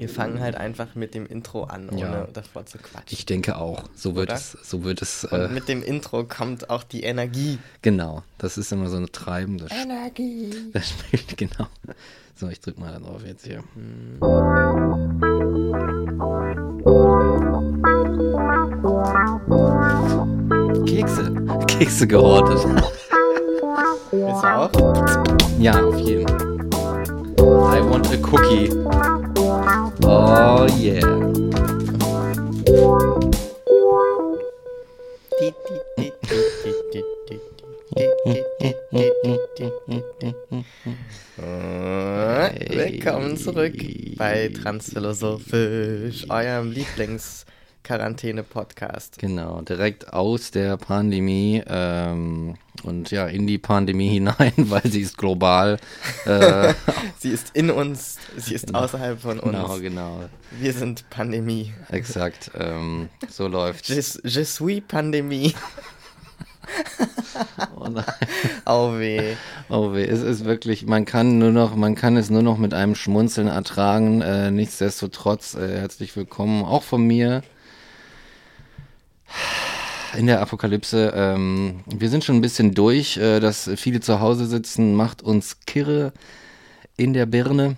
Wir fangen halt einfach mit dem Intro an, ohne Ja. davor zu quatschen. Ich denke auch. So wird Oder? es, so wird es, Und äh, mit dem Intro kommt auch die Energie. genau. Das ist immer so ein treibendes Energie. Das spielt, genau. So, ich drück mal da drauf jetzt hier. Kekse. Kekse gehortet. Ist auch? Ja, auf jeden. I want a cookie. Oh yeah. Willkommen zurück bei Transphilosophisch, eurem Lieblings-Quarantäne-Podcast. Genau, direkt aus der Pandemie ähm, und ja, in die Pandemie hinein, weil sie ist global. Äh, Sie ist in uns, sie ist außerhalb von uns. genau, genau. Wir sind Pandemie. Exakt. Ähm, so läuft Je, je suis Pandemie. Oh nein. Oh weh. Oh weh, es ist wirklich, man kann nur noch, man kann es nur noch mit einem Schmunzeln ertragen. Äh, nichtsdestotrotz, äh, herzlich willkommen auch von mir in der Apokalypse. Ähm, wir sind schon ein bisschen durch, äh, dass viele zu Hause sitzen, macht uns kirre in der Birne.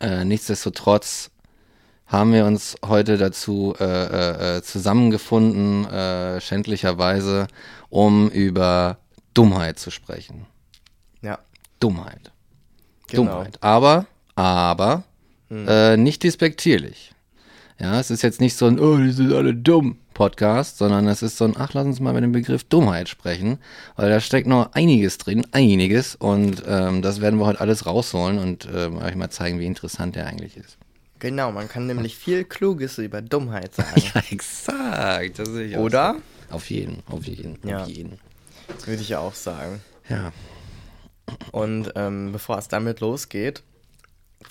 Äh, nichtsdestotrotz haben wir uns heute dazu äh, äh, äh, zusammengefunden, äh, schändlicherweise, um über Dummheit zu sprechen. Ja, Dummheit. genau. Dummheit. Aber, aber, äh, nicht despektierlich. Ja, es ist jetzt nicht so ein, oh, die sind alle dumm Podcast, sondern es ist so ein, ach, lass uns mal mit dem Begriff Dummheit sprechen, weil da steckt noch einiges drin, einiges und ähm, das werden wir heute alles rausholen und ähm, euch mal zeigen, wie interessant der eigentlich ist. Genau, man kann nämlich viel Kluges über Dummheit sagen. Ja, exakt. Das sehe ich auch Oder? so. Auf jeden, auf jeden, Ja. auf jeden. Würde ich auch sagen. Ja. Und ähm, bevor es damit losgeht,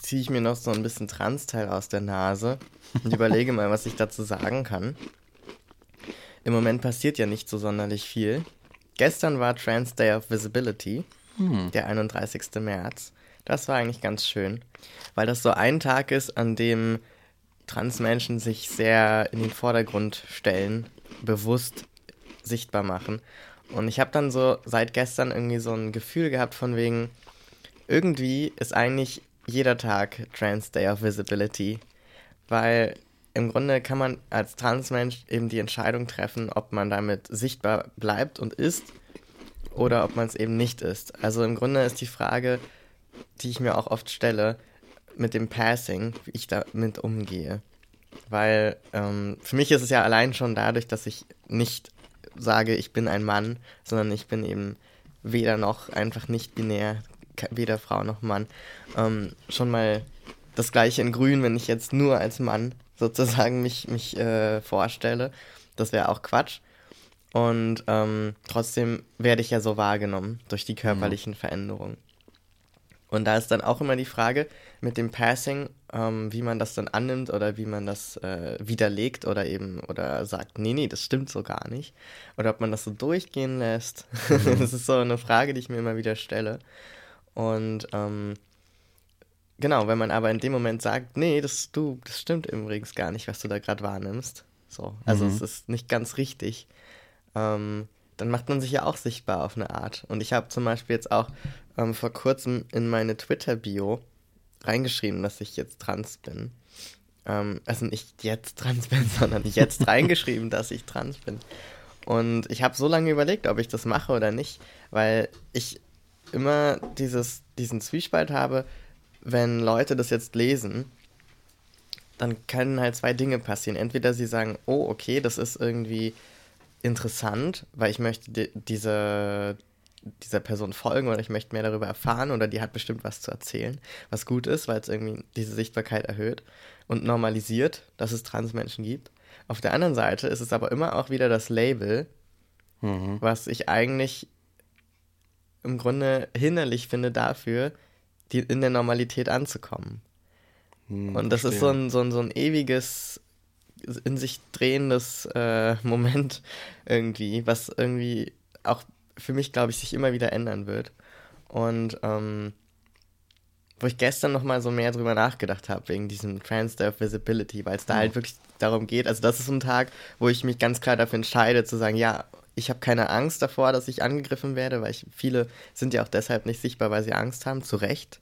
ziehe ich mir noch so ein bisschen Transteil aus der Nase und überlege mal, was ich dazu sagen kann. Im Moment passiert ja nicht so sonderlich viel. Gestern war Trans Day of Visibility, der 31. März. Das war eigentlich ganz schön, weil das so ein Tag ist, an dem Transmenschen sich sehr in den Vordergrund stellen, bewusst sichtbar machen. Und ich habe dann so seit gestern irgendwie so ein Gefühl gehabt von wegen, irgendwie ist eigentlich jeder Tag Trans Day of Visibility, weil im Grunde kann man als Transmensch eben die Entscheidung treffen, ob man damit sichtbar bleibt und ist oder ob man es eben nicht ist. Also im Grunde ist die Frage, die ich mir auch oft stelle, mit dem Passing, wie ich damit umgehe. Weil ähm, für mich ist es ja allein schon dadurch, dass ich nicht sage, ich bin ein Mann, sondern ich bin eben weder noch einfach nicht binär, weder Frau noch Mann. Ähm, schon mal das gleiche in Grün, wenn ich jetzt nur als Mann sozusagen mich, mich äh, vorstelle. Das wäre auch Quatsch. Und ähm, trotzdem werde ich ja so wahrgenommen durch die körperlichen Veränderungen. Und da ist dann auch immer die Frage mit dem Passing, ähm, wie man das dann annimmt oder wie man das äh, widerlegt oder eben oder sagt, nee, nee, das stimmt so gar nicht. Oder ob man das so durchgehen lässt. das ist so eine Frage, die ich mir immer wieder stelle. Und ähm, genau, wenn man aber in dem Moment sagt, nee, das, du, das stimmt übrigens gar nicht, was du da gerade wahrnimmst. So, also es ist nicht ganz richtig. Ähm, dann macht man sich ja auch sichtbar auf eine Art. Und ich habe zum Beispiel jetzt auch ähm, vor kurzem in meine Twitter-Bio reingeschrieben, dass ich jetzt trans bin. Ähm, also nicht jetzt trans bin, sondern jetzt reingeschrieben, dass ich trans bin. Und ich habe so lange überlegt, ob ich das mache oder nicht, weil ich immer dieses, diesen Zwiespalt habe, wenn Leute das jetzt lesen, dann können halt zwei Dinge passieren. Entweder sie sagen, oh, okay, das ist irgendwie interessant, weil ich möchte di diese, dieser Person folgen oder ich möchte mehr darüber erfahren oder die hat bestimmt was zu erzählen, was gut ist, weil es irgendwie diese Sichtbarkeit erhöht und normalisiert, dass es Transmenschen gibt. Auf der anderen Seite ist es aber immer auch wieder das Label, was ich eigentlich im Grunde hinderlich finde dafür, die in der Normalität anzukommen. Und das ist so ein, so ein, so ein ewiges, in sich drehendes äh, Moment irgendwie, was irgendwie auch für mich, glaube ich, sich immer wieder ändern wird. Und ähm, wo ich gestern nochmal so mehr drüber nachgedacht habe, wegen diesem Transdev Visibility, weil es da Mhm. halt wirklich darum geht. Also, das ist so ein Tag, wo ich mich ganz klar dafür entscheide, zu sagen, ja, ich habe keine Angst davor, dass ich angegriffen werde, weil ich, viele sind ja auch deshalb nicht sichtbar, weil sie Angst haben, zu Recht.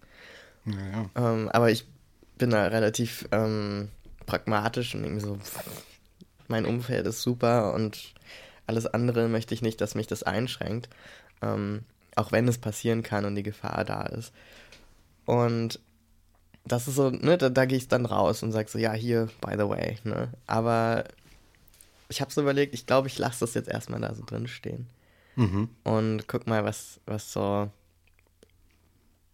Ja, ja. Ähm, aber ich bin da relativ ähm, pragmatisch und irgendwie so, mein Umfeld ist super und alles andere möchte ich nicht, dass mich das einschränkt. Ähm, auch wenn es passieren kann und die Gefahr da ist. Und das ist so, ne, da, da gehe ich dann raus und sage so, ja, hier, by the way, ne. Aber ich habe so überlegt, ich glaube, ich lasse das jetzt erstmal da so drin stehen. Mhm. Und guck mal, was, was so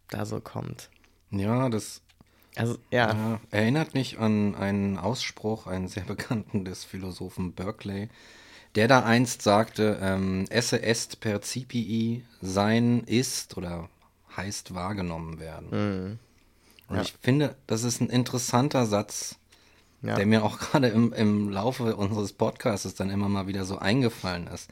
da so kommt. Ja, das Also, ja. Ja, erinnert mich an einen Ausspruch, einen sehr bekannten des Philosophen Berkeley, der da einst sagte, ähm, esse est percipii, sein ist oder heißt wahrgenommen werden. Mhm. Und Ja. ich finde, das ist ein interessanter Satz, Ja. der mir auch gerade im, im Laufe unseres Podcasts dann immer mal wieder so eingefallen ist.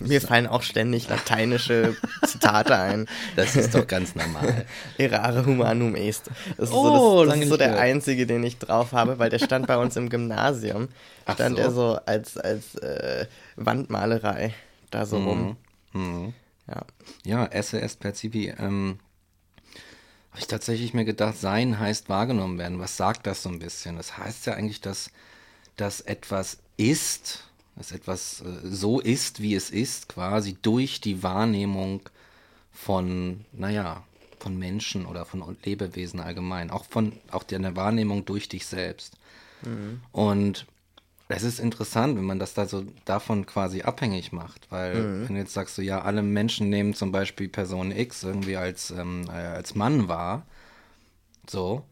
Mir fallen auch ständig lateinische Zitate ein. Das ist doch ganz normal. Errare humanum est. Das ist Oh, so, das, das lange ist so der einzige, den ich drauf habe, weil der stand bei uns im Gymnasium. Stand so. er so als, als äh, Wandmalerei da so rum. Mhm. Ja. Ja, esse est percipi. Ähm, habe ich tatsächlich mir gedacht, sein heißt wahrgenommen werden. Was sagt das so ein bisschen? Das heißt ja eigentlich, dass, dass etwas ist, dass etwas äh, so ist, wie es ist, quasi durch die Wahrnehmung von, naja, von Menschen oder von Lebewesen allgemein. Auch von, auch der Wahrnehmung durch dich selbst. Und es ist interessant, wenn man das da so davon quasi abhängig macht, weil wenn du jetzt sagst, so ja, alle Menschen nehmen zum Beispiel Person X irgendwie als, ähm, äh, als Mann wahr, so,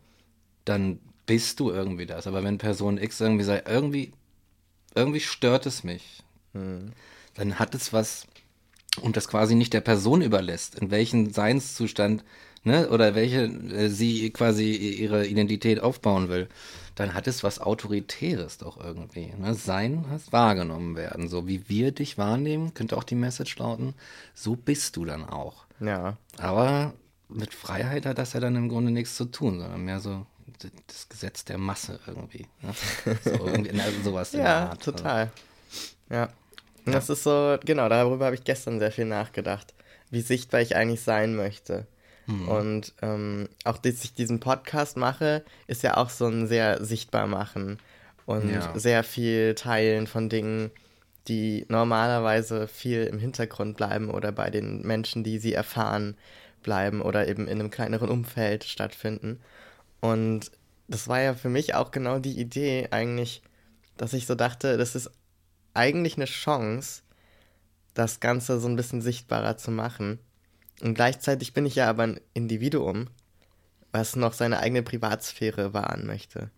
dann bist du irgendwie das. Aber wenn Person X irgendwie sagt, irgendwie, irgendwie stört es mich, dann hat es was und das quasi nicht der Person überlässt, in welchen Seinszustand, ne, oder welche äh, sie quasi ihre Identität aufbauen will, dann hat es was Autoritäres doch irgendwie. Ne? Sein heißt wahrgenommen werden. So wie wir dich wahrnehmen, könnte auch die Message lauten, so bist du dann auch. Ja. Aber mit Freiheit hat das ja dann im Grunde nichts zu tun, sondern mehr so das Gesetz der Masse irgendwie. Ne? So irgendwie also sowas in der Ja, Art. total. Ja. Und das ist so, genau, darüber habe ich gestern sehr viel nachgedacht, wie sichtbar ich eigentlich sein möchte. Mhm. Und ähm, auch, dass ich diesen Podcast mache, ist ja auch so ein sehr sichtbar machen und Ja. sehr viel Teilen von Dingen, die normalerweise viel im Hintergrund bleiben oder bei den Menschen, die sie erfahren, bleiben oder eben in einem kleineren Umfeld stattfinden. Und das war ja für mich auch genau die Idee eigentlich, dass ich so dachte, das ist eigentlich eine Chance, das Ganze so ein bisschen sichtbarer zu machen. Und gleichzeitig bin ich ja aber ein Individuum, was noch seine eigene Privatsphäre wahren möchte.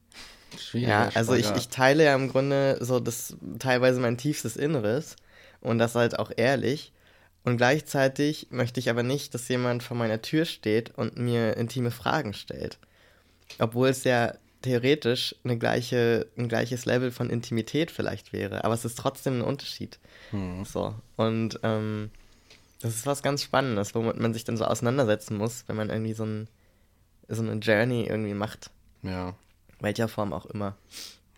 Schwieriger Ja, also ich, ich teile ja im Grunde so das teilweise mein tiefstes Inneres und das halt auch ehrlich. Und gleichzeitig möchte ich aber nicht, dass jemand vor meiner Tür steht und mir intime Fragen stellt. Obwohl es ja theoretisch eine gleiche, ein gleiches Level von Intimität vielleicht wäre, aber es ist trotzdem ein Unterschied. So. Und ähm, das ist was ganz Spannendes, womit man sich dann so auseinandersetzen muss, wenn man irgendwie so, ein, so eine Journey irgendwie macht. Ja, Welcher Form auch immer.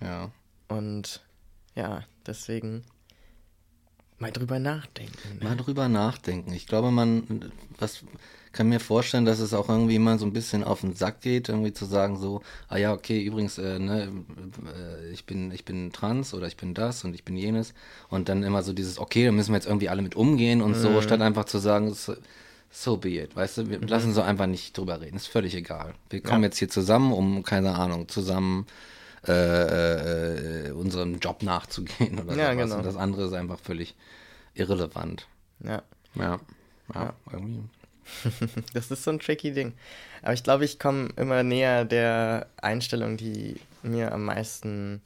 ja. Und ja, deswegen mal drüber nachdenken. Mal drüber nachdenken. Ich glaube, man, was kann mir vorstellen, dass es auch irgendwie mal so ein bisschen auf den Sack geht, irgendwie zu sagen so, ah ja, okay, übrigens, äh, ne, äh, ich bin, ich bin trans oder ich bin das und ich bin jenes und dann immer so dieses, okay, da müssen wir jetzt irgendwie alle mit umgehen und so, statt einfach zu sagen, so, so be it, weißt du, wir lassen so einfach nicht drüber reden, ist völlig egal. Wir kommen jetzt hier zusammen, um, keine Ahnung, zusammen äh, äh, äh, unserem Job nachzugehen oder Ja, sowas. genau. Und das andere ist einfach völlig irrelevant. Ja, Ja. Ja, irgendwie. das ist so ein tricky Ding. Aber ich glaube, ich komme immer näher der Einstellung, die mir am meisten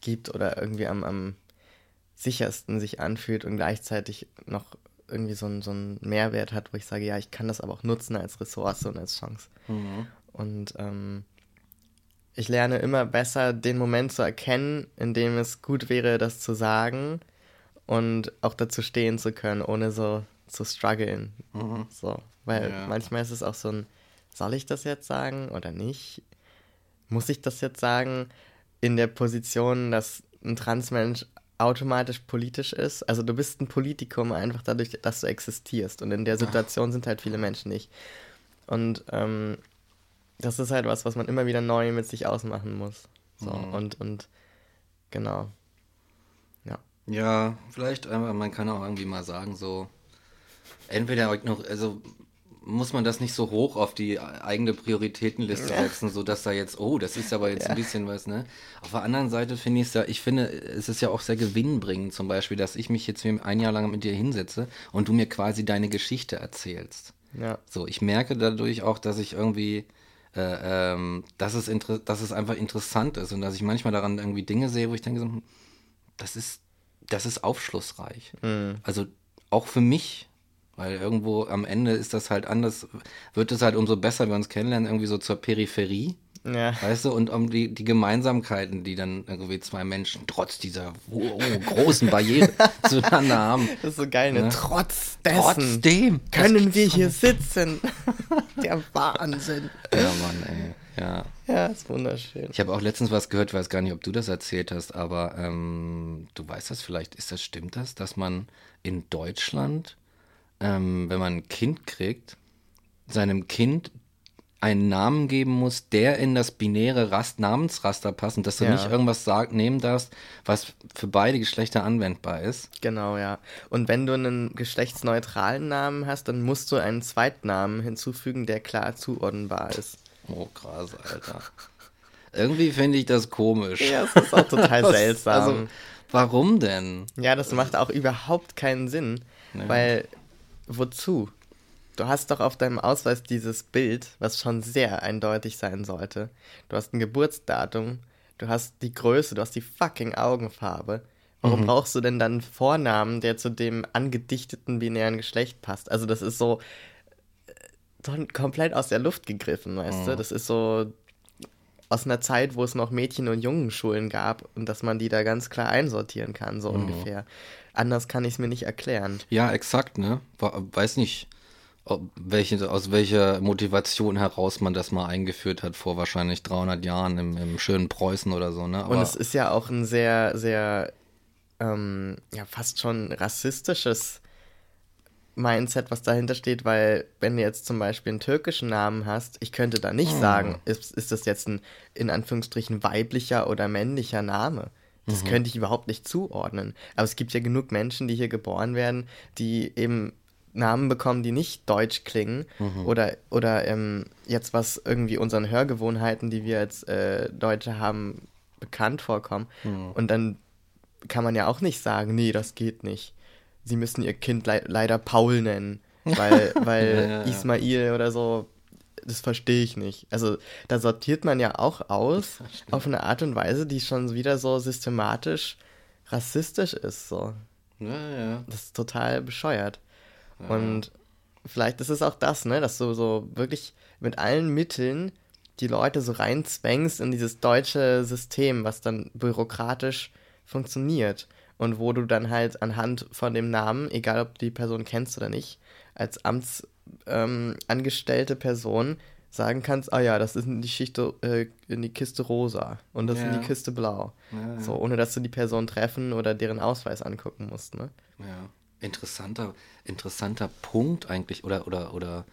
gibt oder irgendwie am, am sichersten sich anfühlt und gleichzeitig noch irgendwie so einen so einen Mehrwert hat, wo ich sage, ja, ich kann das aber auch nutzen als Ressource und als Chance. Und ähm, ich lerne immer besser, den Moment zu erkennen, in dem es gut wäre, das zu sagen und auch dazu stehen zu können, ohne so zu strugglen. So, weil Ja. manchmal ist es auch so ein, soll ich das jetzt sagen oder nicht? Muss ich das jetzt sagen in der Position, dass ein Transmensch automatisch politisch ist? Also du bist ein Politikum einfach dadurch, dass du existierst. Und in der Situation sind halt viele Menschen nicht. Und ähm, das ist halt was, was man immer wieder neu mit sich ausmachen muss. So, Mhm. und, und genau. Ja. Ja, vielleicht, einfach, man kann auch irgendwie mal sagen, so, entweder noch, also muss man das nicht so hoch auf die eigene Prioritätenliste Ja. setzen, so dass da jetzt, oh, das ist aber jetzt Ja. ein bisschen was, ne? Auf der anderen Seite finde ich es ja, ich finde, es ist ja auch sehr gewinnbringend, zum Beispiel, dass ich mich jetzt ein Jahr lang mit dir hinsetze und du mir quasi deine Geschichte erzählst. Ja. So, ich merke dadurch auch, dass ich irgendwie, äh, ähm, dass, es dass es einfach interessant ist und dass ich manchmal daran irgendwie Dinge sehe, wo ich denke, so, hm, das ist, das ist aufschlussreich. Also auch für mich, weil irgendwo am Ende ist das halt anders, wird es halt umso besser, wenn wir uns kennenlernen, irgendwie so zur Peripherie. Ja. Weißt du, und um die, die Gemeinsamkeiten, die dann irgendwie zwei Menschen trotz dieser oh, großen Barriere zueinander haben. Das ist so geil, ne? Trotz dessen Trotzdem. können wir hier sitzen. Der Wahnsinn. Ja, Mann, ey. Ja. Ja, ist wunderschön. Ich habe auch letztens was gehört, weiß gar nicht, ob du das erzählt hast, aber ähm, du weißt das vielleicht, ist das, stimmt das, dass man in Deutschland, ähm, wenn man ein Kind kriegt, seinem Kind einen Namen geben muss, der in das binäre Rast Namensraster passt und dass du Ja. nicht irgendwas sag, nehmen darfst, was für beide Geschlechter anwendbar ist. Genau, ja. Und wenn du einen geschlechtsneutralen Namen hast, dann musst du einen Zweitnamen hinzufügen, der klar zuordnenbar ist. Oh, krass, Alter. Irgendwie finde ich das komisch. Ja, es ist auch total seltsam. Also, warum denn? ja, das macht auch überhaupt keinen Sinn, Ja. weil wozu? Du hast doch auf deinem Ausweis dieses Bild, was schon sehr eindeutig sein sollte. Du hast ein Geburtsdatum, du hast die Größe, du hast die fucking Augenfarbe. Warum Mhm. brauchst du denn dann einen Vornamen, der zu dem angedichteten binären Geschlecht passt? Also das ist so äh, komplett aus der Luft gegriffen, weißt Mhm. du? Das ist so aus einer Zeit, wo es noch Mädchen- und Jungenschulen gab und dass man die da ganz klar einsortieren kann, Mhm. so ungefähr. Anders kann ich es mir nicht erklären. Ja, exakt, ne? Weiß nicht, welche, aus welcher Motivation heraus man das mal eingeführt hat vor wahrscheinlich 300 Jahren im, im schönen Preußen oder so, ne? Und es ist ja auch ein sehr, sehr, ähm, ja, fast schon rassistisches Mindset, was dahinter steht, weil wenn du jetzt zum Beispiel einen türkischen Namen hast, ich könnte da nicht sagen, ist, ist das jetzt ein in Anführungsstrichen weiblicher oder männlicher Name. Das könnte ich überhaupt nicht zuordnen. Aber es gibt ja genug Menschen, die hier geboren werden, die eben Namen bekommen, die nicht deutsch klingen oder, oder ähm, jetzt was irgendwie unseren Hörgewohnheiten, die wir als äh, Deutsche haben, bekannt vorkommen. Und dann kann man ja auch nicht sagen, nee, das geht nicht. Sie müssen ihr Kind lei leider Paul nennen, weil, weil Ja, ja, ja. Ismail oder so, das verstehe ich nicht. Also da sortiert man ja auch aus auf eine Art und Weise, die schon wieder so systematisch rassistisch ist. So. Ja, ja. Das ist total bescheuert. Und vielleicht ist es auch das, ne, dass du so wirklich mit allen Mitteln die Leute so reinzwängst in dieses deutsche System, was dann bürokratisch funktioniert. Und wo du dann halt anhand von dem Namen, egal ob du die Person kennst oder nicht, als amtsangestellte ähm, angestellte Person sagen kannst, ah ja, das ist in die Schichte, äh, in die Kiste rosa und das in Ja. die Kiste blau. Ja, ja. So, ohne dass du die Person treffen oder deren Ausweis angucken musst, ne? Ja, interessanter, interessanter Punkt eigentlich oder oder oder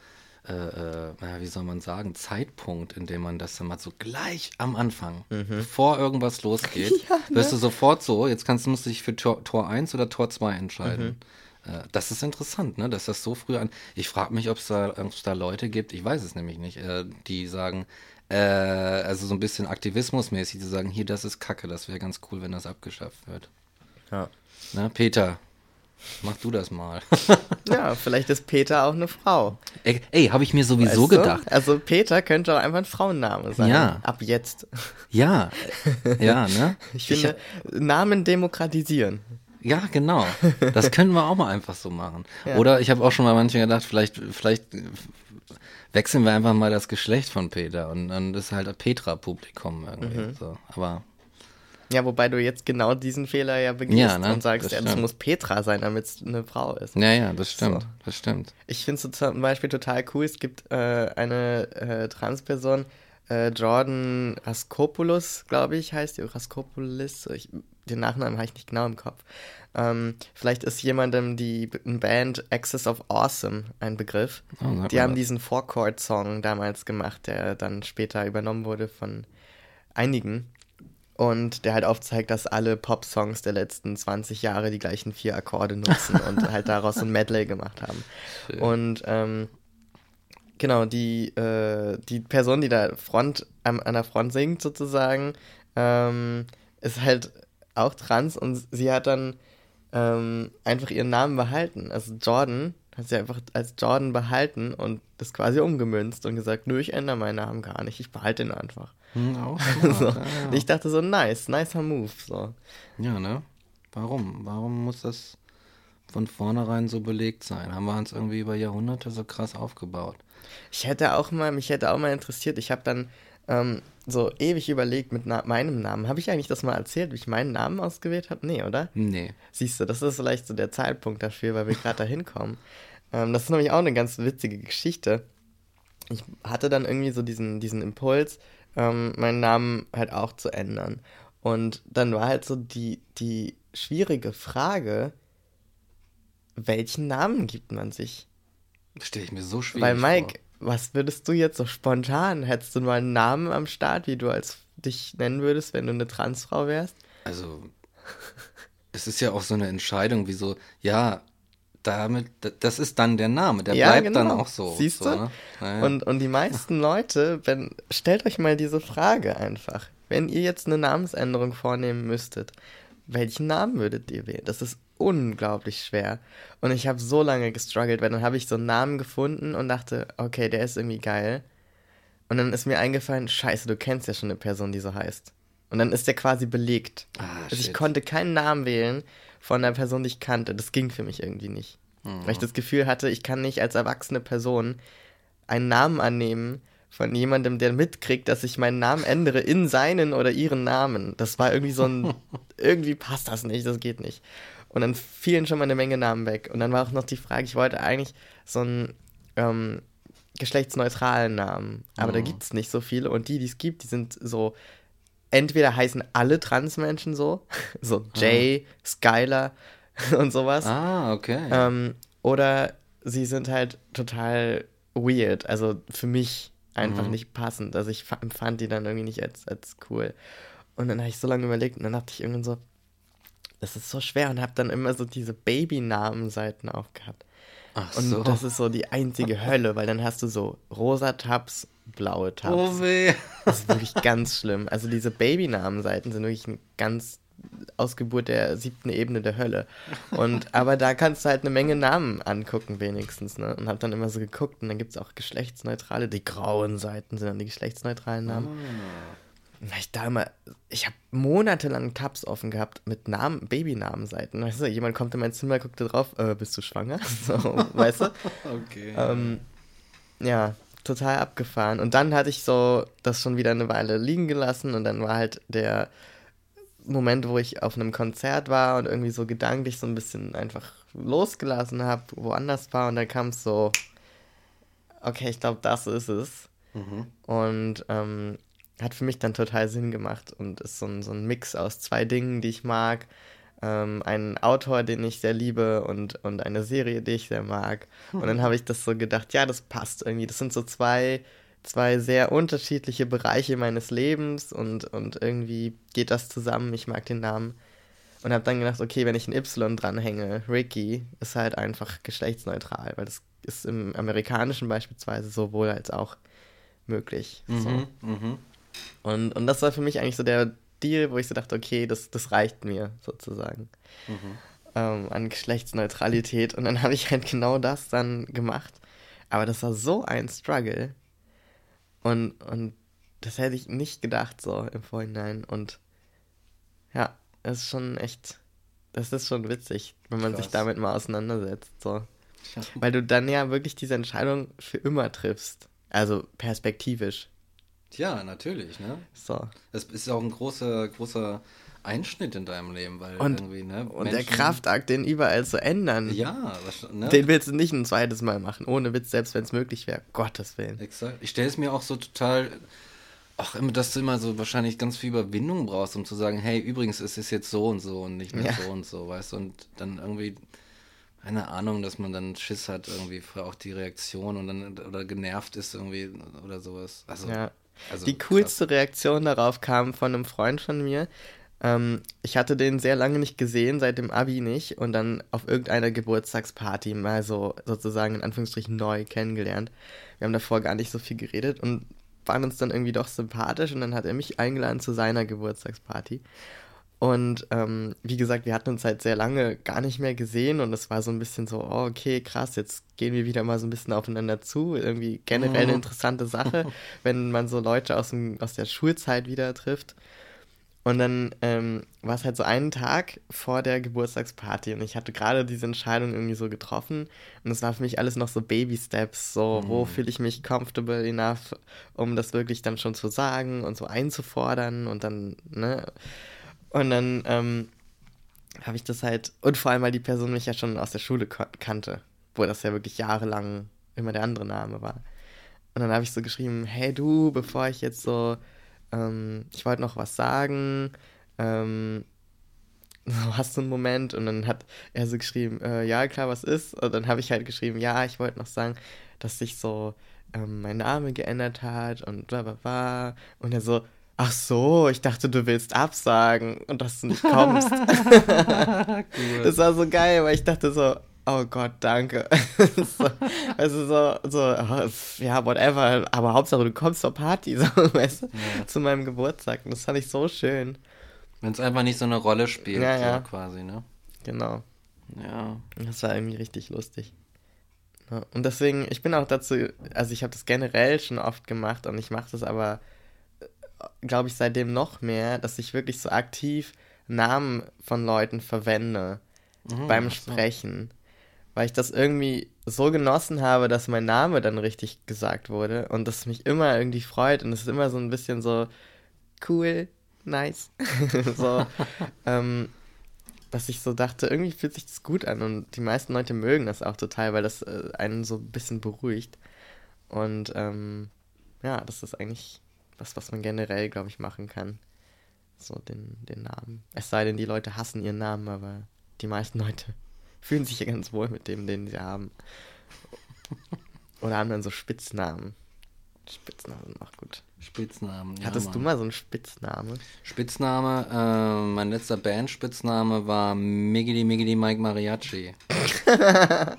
äh, äh, naja, wie soll man sagen, Zeitpunkt, in dem man das dann mal so gleich am Anfang, bevor irgendwas losgeht, wirst du sofort so, jetzt kannst, musst du dich für Tor, Tor 1 oder Tor 2 entscheiden. Äh, Das ist interessant, ne? dass das so früh an. Ich frage mich, ob es da, ob's da Leute gibt, ich weiß es nämlich nicht, äh, die sagen, äh, also so ein bisschen aktivismusmäßig, die sagen, hier, das ist Kacke, das wäre ganz cool, wenn das abgeschafft wird. Ja. Na, Peter, mach du das mal. Ja, vielleicht ist Peter auch eine Frau. ey, ey habe ich mir sowieso Weißt du? gedacht. Also Peter könnte auch einfach ein Frauenname sein. Ja. Ab jetzt. Ja, ja, ne? Ich finde, Namen demokratisieren. Ja, genau. Das können wir auch mal einfach so machen. Ja. Oder ich habe auch schon mal manchmal gedacht, vielleicht, vielleicht wechseln wir einfach mal das Geschlecht von Peter und dann ist halt ein Petra-Publikum irgendwie. Mhm. So. Aber Ja, wobei du jetzt genau diesen Fehler ja begehst Ja, ne? und sagst, Das ja, das muss Petra sein, damit es eine Frau ist. Ja, ja, das stimmt. So. Das stimmt. Ich finde es so zum Beispiel total cool. Es gibt äh, eine äh, Transperson, äh, Jordan Raskopoulos, glaube ich, heißt die. Raskopoulos. Ich, den Nachnamen habe ich nicht genau im Kopf. Ähm, vielleicht ist jemandem die Band Access of Awesome ein Begriff. Oh, Die haben was. diesen Four-Chord-Song damals gemacht, der dann später übernommen wurde von einigen. Und der halt aufzeigt, dass alle Pop-Songs der letzten 20 Jahre die gleichen vier Akkorde nutzen und halt daraus ein Medley gemacht haben. Schön. Und ähm, genau, die, äh, die Person, die da Front, an, an der Front singt sozusagen, ähm, ist halt auch trans und sie hat dann ähm, einfach ihren Namen behalten. Also Jordan hat sie einfach als Jordan behalten und das quasi umgemünzt und gesagt, nö, ich ändere meinen Namen gar nicht, ich behalte ihn einfach. Hm, auch So. ja, Und ich dachte so, nice, nicer Move. So. ja. ja, ne? Warum? Warum muss das von vornherein so belegt sein? Haben wir uns irgendwie über Jahrhunderte so krass aufgebaut? Ich hätte auch mal, mich hätte auch mal interessiert, ich habe dann ähm, so ewig überlegt mit na meinem Namen. Habe ich eigentlich das mal erzählt, wie ich meinen Namen ausgewählt habe? Nee, oder? Nee. Siehst du, das ist vielleicht so der Zeitpunkt dafür, weil wir gerade da hinkommen. Ähm, das ist nämlich auch eine ganz witzige Geschichte. Ich hatte dann irgendwie so diesen, diesen Impuls, ähm, meinen Namen halt auch zu ändern. Und dann war halt so die, die schwierige Frage, welchen Namen gibt man sich? Das stelle ich mir so schwierig Weil Mike, was würdest du jetzt so spontan? Hättest du mal einen Namen am Start, wie du als dich nennen würdest, wenn du eine Transfrau wärst? Also, es ist ja auch so eine Entscheidung, wie so, ja, damit, das ist dann der Name, der Ja, bleibt dann genau. auch so. Siehst so, du? Ne? Ja, ja. Und, und die meisten Leute, wenn, stellt euch mal diese Frage einfach. Wenn ihr jetzt eine Namensänderung vornehmen müsstet, welchen Namen würdet ihr wählen? Das ist unglaublich schwer. Und ich habe so lange gestruggelt, weil dann habe ich so einen Namen gefunden und dachte, okay, der ist irgendwie geil. Und dann ist mir eingefallen, scheiße, du kennst ja schon eine Person, die so heißt. Und dann ist der quasi belegt. Ah, also ich konnte keinen Namen wählen von einer Person, die ich kannte. Das ging für mich irgendwie nicht. Mhm. Weil ich das Gefühl hatte, ich kann nicht als erwachsene Person einen Namen annehmen von jemandem, der mitkriegt, dass ich meinen Namen ändere in seinen oder ihren Namen. Das war irgendwie so ein, irgendwie passt das nicht, das geht nicht. Und dann fielen schon mal eine Menge Namen weg. Und dann war auch noch die Frage, ich wollte eigentlich so einen ähm, geschlechtsneutralen Namen, aber da Mhm. gibt es nicht so viele. Und die, die es gibt, die sind so, entweder heißen alle Transmenschen so, so Jay, Skylar und sowas. Ah, okay. Ähm, oder sie sind halt total weird, also für mich einfach Mhm. nicht passend. Also ich fa- empfand die dann irgendwie nicht als, als cool. Und dann habe ich so lange überlegt und dann dachte ich irgendwann so, das ist so schwer und habe dann immer so diese Baby-Namen-Seiten aufgehabt. Ach Und so. das ist so die einzige Hölle, weil dann hast du so rosa Tabs, blaue Tabs. oh weh. Das ist wirklich ganz schlimm. Also diese Baby-Namen-Seiten sind wirklich eine ganz Ausgeburt der siebten Ebene der Hölle. Und aber da kannst du halt eine Menge Namen angucken, wenigstens, ne? Und hab dann immer so geguckt und dann gibt es auch geschlechtsneutrale, die grauen Seiten sind dann die geschlechtsneutralen Namen. Und weil ich da immer, ich habe monatelang Tabs offen gehabt mit Namen, Babynamenseiten. Weißt du, jemand kommt in mein Zimmer, guckt da drauf, äh, bist du schwanger? So, weißt du? Okay. Ähm, ja, total abgefahren. Und dann hatte ich so das schon wieder eine Weile liegen gelassen und dann war halt der Moment, wo ich auf einem Konzert war und irgendwie so gedanklich so ein bisschen einfach losgelassen habe, woanders war und dann kam es so, okay, ich glaube, das ist es. Mhm. Und ähm, hat für mich dann total Sinn gemacht und ist so ein, so ein Mix aus zwei Dingen, die ich mag. Ähm, ein Autor, den ich sehr liebe und, und eine Serie, die ich sehr mag. Und dann habe ich das so gedacht, ja, das passt irgendwie. Das sind so zwei, zwei sehr unterschiedliche Bereiche meines Lebens und, und irgendwie geht das zusammen. Ich mag den Namen. Und habe dann gedacht, okay, wenn ich ein Y dranhänge, Ricky, ist halt einfach geschlechtsneutral, weil das ist im Amerikanischen beispielsweise sowohl als auch möglich. So. Mhm. Mhm. Und, und das war für mich eigentlich so der Deal, wo ich so dachte, okay, das, das reicht mir sozusagen Mhm. ähm, an Geschlechtsneutralität. Und dann habe ich halt genau das dann gemacht. Aber das war so ein Struggle. Und, und das hätte ich nicht gedacht so im Vorhinein. Und ja, es ist schon echt, das ist schon witzig, wenn man sich Krass. damit mal auseinandersetzt. So. Weil du dann ja wirklich diese Entscheidung für immer triffst. Also perspektivisch. Ja, natürlich, ne? So. Es ist auch ein großer, großer Einschnitt in deinem Leben, weil Und, irgendwie, ne? und der Kraftakt, den überall zu ändern, Ja, was, ne? den willst du nicht ein zweites Mal machen. Ohne Witz, selbst wenn es möglich wäre. Gottes Willen. Exakt. Ich stelle es mir auch so total. Ach, immer, dass du immer so wahrscheinlich ganz viel Überwindung brauchst, um zu sagen, hey, übrigens, es ist jetzt so und so und nicht mehr Ja. so und so, weißt du? Und dann irgendwie, keine Ahnung, dass man dann Schiss hat, irgendwie für auch die Reaktion und dann oder genervt ist irgendwie oder sowas. Also, Ja. also Die krass. coolste Reaktion darauf kam von einem Freund von mir. Ähm, ich hatte den sehr lange nicht gesehen, seit dem Abi nicht, und dann auf irgendeiner Geburtstagsparty mal so sozusagen in Anführungsstrichen neu kennengelernt. Wir haben davor gar nicht so viel geredet und waren uns dann irgendwie doch sympathisch und dann hat er mich eingeladen zu seiner Geburtstagsparty. Und ähm, wie gesagt, wir hatten uns halt sehr lange gar nicht mehr gesehen und es war so ein bisschen so, oh, okay, krass, jetzt gehen wir wieder mal so ein bisschen aufeinander zu. Irgendwie generell eine interessante Sache, wenn man so Leute aus, dem, aus der Schulzeit wieder trifft. Und dann ähm, war es halt so einen Tag vor der Geburtstagsparty und ich hatte gerade diese Entscheidung irgendwie so getroffen und es war für mich alles noch so Baby-Steps, so wo fühle ich mich comfortable enough, um das wirklich dann schon zu sagen und so einzufordern und dann, ne? Und dann ähm, habe ich das halt, und vor allem, weil die Person mich ja schon aus der Schule kannte, wo das ja wirklich jahrelang immer der andere Name war. Und dann habe ich so geschrieben, hey du, bevor ich jetzt so, ähm, ich wollte noch was sagen, ähm, hast du einen Moment? Und dann hat er so geschrieben, äh, ja, klar, was ist? Und dann habe ich halt geschrieben, ja, ich wollte noch sagen, dass sich so ähm, mein Name geändert hat und bla bla bla. Und er so, ach so, ich dachte, du willst absagen und dass du nicht kommst. Das war so geil, weil ich dachte so, oh Gott, danke. so, also so, so, oh, ja, whatever, aber Hauptsache du kommst zur Party, so, weißt du, Ja. zu meinem Geburtstag. Und das fand ich so schön. Wenn es einfach nicht so eine Rolle spielt, Ja, ja. So quasi, ne? Genau. Ja. Das war irgendwie richtig lustig. Und deswegen, ich bin auch dazu, also ich habe das generell schon oft gemacht und ich mache das aber, glaube ich, seitdem noch mehr, dass ich wirklich so aktiv Namen von Leuten verwende Mhm, beim ach so. Weil ich das irgendwie so genossen habe, dass mein Name dann richtig gesagt wurde und das mich immer irgendwie freut und es ist immer so ein bisschen so cool, nice. so, ähm, dass ich so dachte, irgendwie fühlt sich das gut an und die meisten Leute mögen das auch total, weil das äh, einen so ein bisschen beruhigt. Und ähm, ja, das ist eigentlich was, was man generell, glaube ich, machen kann. So den, den Namen. Es sei denn, die Leute hassen ihren Namen, aber die meisten Leute fühlen sich ja ganz wohl mit dem, den sie haben. Oder haben dann so Spitznamen. Spitznamen sind auch gut. Spitznamen. Ja, Hattest Mann. du mal so einen Spitzname? Spitzname, äh, mein letzter Bandspitzname war Miggity Miggity Mike Mariachi.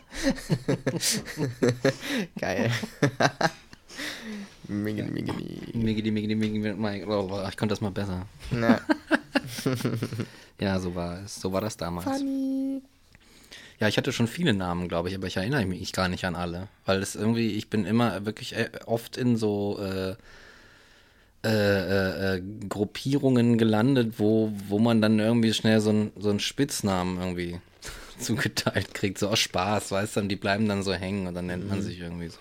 Geil. Migini, migini. Miggity Miggity Miggity Mike. Oh, ich konnte das mal besser. Na, Ja, so war es. So war das damals. funny. Ja, ich hatte schon viele Namen, glaube ich, aber ich erinnere mich gar nicht an alle. Weil es irgendwie, ich bin immer wirklich äh, oft in so äh, äh, äh, Gruppierungen gelandet, wo, wo man dann irgendwie schnell so, ein, so einen Spitznamen irgendwie zugeteilt kriegt, so aus Spaß, weißt du, und die bleiben dann so hängen und dann nennt man sich irgendwie so.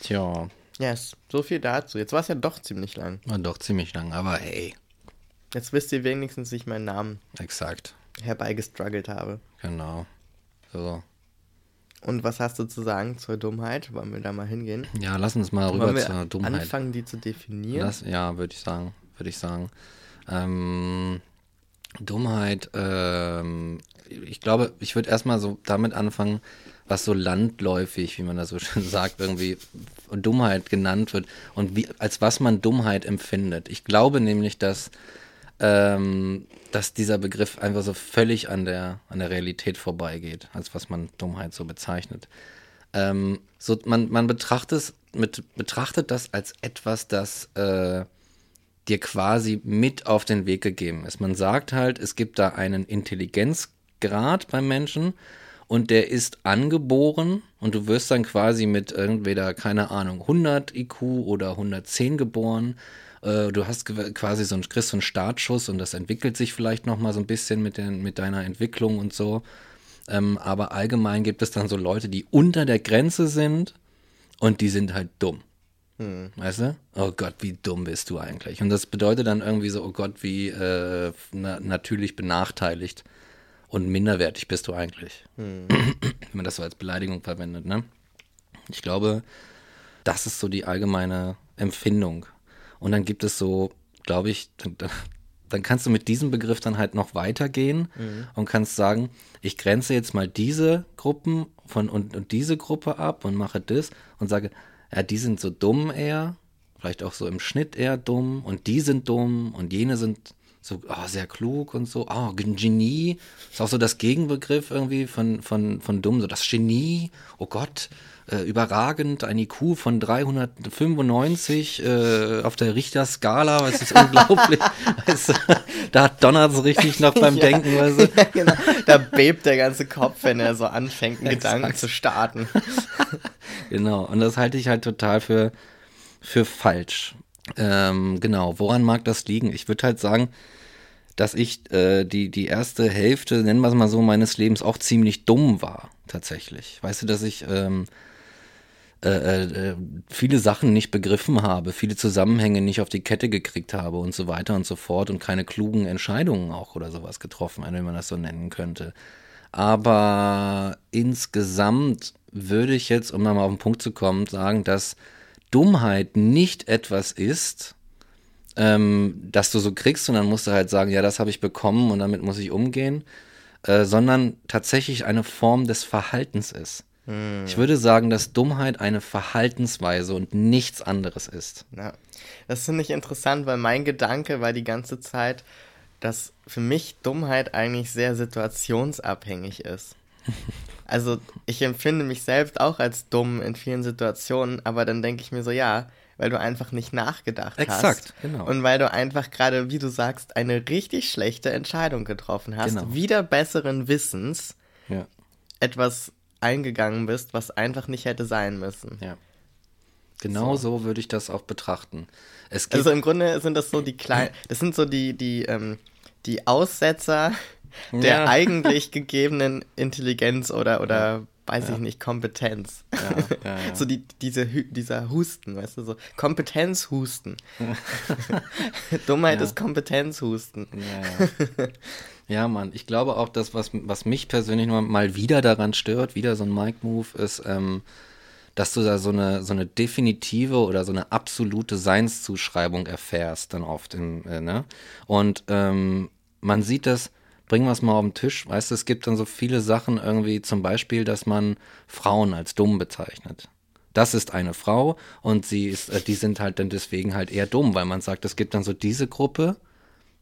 Tja, Yes, so viel dazu. Jetzt war es ja doch ziemlich lang. war doch ziemlich lang, aber hey, Jetzt wisst ihr wenigstens, wie ich meinen Namen exakt, herbeigestruggelt habe. genau. So. Und was hast du zu sagen zur Dummheit? Wollen wir da mal hingehen? Ja, lass uns mal rüber zur Dummheit. anfangen, die zu definieren? Das, ja, würde ich sagen, würde ich sagen. Ähm, Dummheit, ähm, ich glaube, ich würde erstmal so damit anfangen, was so landläufig, wie man das so schön sagt, irgendwie Dummheit genannt wird und wie, als was man Dummheit empfindet. Ich glaube nämlich, dass, ähm, dass dieser Begriff einfach so völlig an der, an der Realität vorbeigeht, als was man Dummheit so bezeichnet. Ähm, so, man, man betrachtet, mit, betrachtet das als etwas, das äh, dir quasi mit auf den Weg gegeben ist. Man sagt halt, es gibt da einen Intelligenzgrad beim Menschen und der ist angeboren und du wirst dann quasi mit entweder, keine Ahnung, 100 IQ oder 110 geboren. Äh, Du hast quasi so einen, kriegst so einen Startschuss und das entwickelt sich vielleicht nochmal so ein bisschen mit, den, mit deiner Entwicklung und so. Ähm, aber allgemein gibt es dann so Leute, die unter der Grenze sind und die sind halt dumm. Hm. Weißt du? Oh Gott, wie dumm bist du eigentlich? Und das bedeutet dann irgendwie so, oh Gott, wie äh, na natürlich benachteiligt und minderwertig bist du eigentlich. Hm. Wenn man das so als Beleidigung verwendet, ne? Ich glaube, das ist so die allgemeine Empfindung. Und dann gibt es so, glaube ich, dann, dann, kannst du mit diesem Begriff dann halt noch weitergehen mhm. und kannst sagen, ich grenze jetzt mal diese Gruppen von und, und diese Gruppe ab und mache das und sage, ja, die sind so dumm eher, vielleicht auch so im Schnitt eher dumm und die sind dumm und jene sind so oh, sehr klug und so. Oh, Genie ist auch so das Gegenbegriff irgendwie von, von, von dumm, so das Genie. Oh Gott, äh, überragend, ein IQ von 395 äh, auf der Richterskala, es ist unglaublich. weißt du, da donnert es richtig noch beim ja, Denken. Weißt du? ja, genau. Da bebt der ganze Kopf, wenn er so anfängt, einen Gedanken zu starten. genau, und das halte ich halt total für, für falsch. Ähm, genau, woran mag das liegen? Ich würde halt sagen, dass ich äh, die, die erste Hälfte, nennen wir es mal so, meines Lebens auch ziemlich dumm war, tatsächlich. Weißt du, dass ich ähm, äh, äh, viele Sachen nicht begriffen habe, viele Zusammenhänge nicht auf die Kette gekriegt habe und so weiter und so fort und keine klugen Entscheidungen auch oder sowas getroffen, wenn man das so nennen könnte. Aber insgesamt würde ich jetzt, um mal auf den Punkt zu kommen, sagen, dass Dummheit nicht etwas ist, ähm, dass du so kriegst und dann musst du halt sagen, ja, das habe ich bekommen und damit muss ich umgehen, äh, sondern tatsächlich eine Form des Verhaltens ist. Hm. Ich würde sagen, dass Dummheit eine Verhaltensweise und nichts anderes ist. Ja. Das finde ich interessant, weil mein Gedanke war die ganze Zeit, dass für mich Dummheit eigentlich sehr situationsabhängig ist. Also ich empfinde mich selbst auch als dumm in vielen Situationen, aber dann denke ich mir so, ja, weil du einfach nicht nachgedacht Exakt, hast. Exakt, genau. Und weil du einfach gerade, wie du sagst, eine richtig schlechte Entscheidung getroffen hast, genau. wieder besseren Wissens ja. etwas eingegangen bist, was einfach nicht hätte sein müssen. Ja. Genau so, so würde ich das auch betrachten. also im Grunde sind das so die kleinen, das sind so die, die, ähm, die Aussetzer der ja. eigentlich gegebenen Intelligenz oder, oder weiß ja. ich nicht, Kompetenz. Ja, ja, so die, diese, dieser Husten, weißt du, so Kompetenzhusten. Dummheit ist Kompetenzhusten. Ja, Mann, ich glaube auch, dass was, was mich persönlich mal wieder daran stört, wieder so ein Mic-Move, ist, ähm, dass du da so eine, so eine definitive oder so eine absolute Seinszuschreibung erfährst, dann oft. In, äh, ne? Und ähm, man sieht das, bringen wir es mal auf den Tisch, weißt du, es gibt dann so viele Sachen irgendwie, zum Beispiel, dass man Frauen als dumm bezeichnet. Das ist eine Frau und sie ist, äh, die sind halt dann deswegen halt eher dumm, weil man sagt, es gibt dann so diese Gruppe,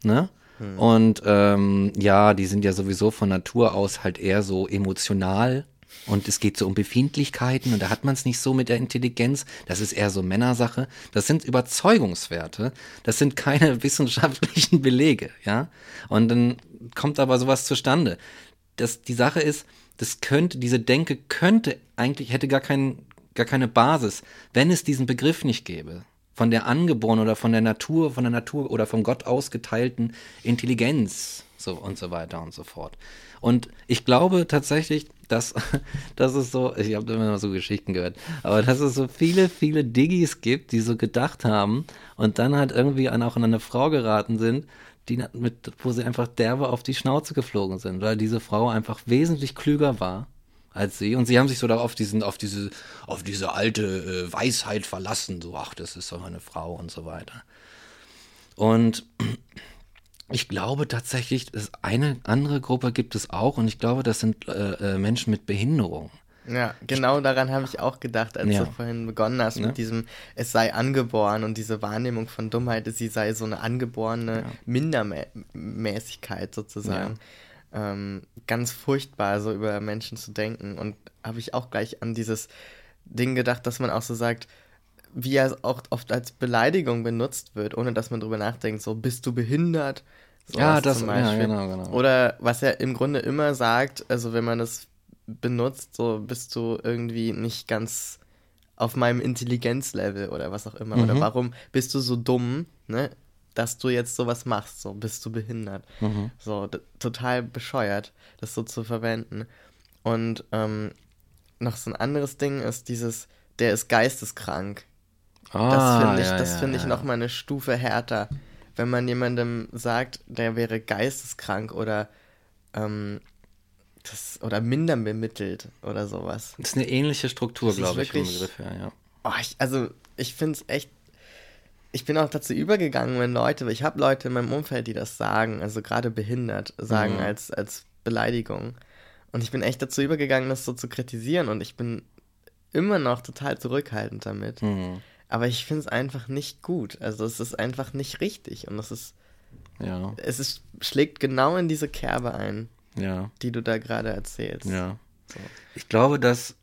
ne? Hm. Und ähm, ja, die sind ja sowieso von Natur aus halt eher so emotional. Und es geht so um Befindlichkeiten und da hat man es nicht so mit der Intelligenz. Das ist eher so Männersache. Das sind Überzeugungswerte. Das sind keine wissenschaftlichen Belege, ja. Und dann kommt aber sowas zustande. Das, die Sache ist, das könnte, diese Denke könnte eigentlich, hätte gar, kein, gar keine Basis, wenn es diesen Begriff nicht gäbe von der angeborenen oder von der Natur, von der Natur oder von Gott ausgeteilten Intelligenz so und so weiter und so fort. Und ich glaube tatsächlich, dass, dass es so, ich habe immer so Geschichten gehört, aber dass es so viele, viele Diggis gibt, die so gedacht haben und dann halt irgendwie an, auch an eine Frau geraten sind, die mit, wo sie einfach derbe auf die Schnauze geflogen sind, weil diese Frau einfach wesentlich klüger war als sie. Und sie haben sich so auf diesen, auf diese, auf diese alte äh, Weisheit verlassen. So, ach, das ist doch eine Frau und so weiter. Und ich glaube tatsächlich, dass eine andere Gruppe gibt es auch und ich glaube, das sind äh, äh Menschen mit Behinderung. Ja, genau daran habe ich auch gedacht, als ja. du vorhin begonnen hast ja. mit diesem, es sei angeboren und diese Wahrnehmung von Dummheit, sie sei so eine angeborene ja. Mindermäßigkeit sozusagen ähm, ganz furchtbar, so über Menschen zu denken. Und habe ich auch gleich an dieses Ding gedacht, dass man auch so sagt, wie er auch oft als Beleidigung benutzt wird, ohne dass man drüber nachdenkt, so bist du behindert? So ja, das zum Beispiel. Ja, genau, genau. Oder was er im Grunde immer sagt, also wenn man es benutzt, so bist du irgendwie nicht ganz auf meinem Intelligenzlevel oder was auch immer. Mhm. Oder warum bist du so dumm? Ne? Dass du jetzt sowas machst, so bist du behindert. Mhm. So, total bescheuert, das so zu verwenden. Und ähm, noch so ein anderes Ding ist dieses, der ist geisteskrank. Ah, das finde ich, ja, das ja, finde ich ja. noch mal eine Stufe härter, wenn man jemandem sagt, der wäre geisteskrank oder ähm, das oder minder bemittelt oder sowas. Das ist eine ähnliche Struktur, glaube ich, wirklich- Begriff her, ja. Oh, ich, also ich finde es echt. Ich bin auch dazu übergegangen, wenn Leute, ich habe Leute in meinem Umfeld, die das sagen, also gerade behindert, sagen Mhm. als, als Beleidigung. Und ich bin echt dazu übergegangen, das so zu kritisieren und ich bin immer noch total zurückhaltend damit. Mhm. Aber ich finde es einfach nicht gut. Also es ist einfach nicht richtig und es ist, Ja, es ist, schlägt genau in diese Kerbe ein, ja, die du da gerade erzählst. ja. So. Ich glaube, dass,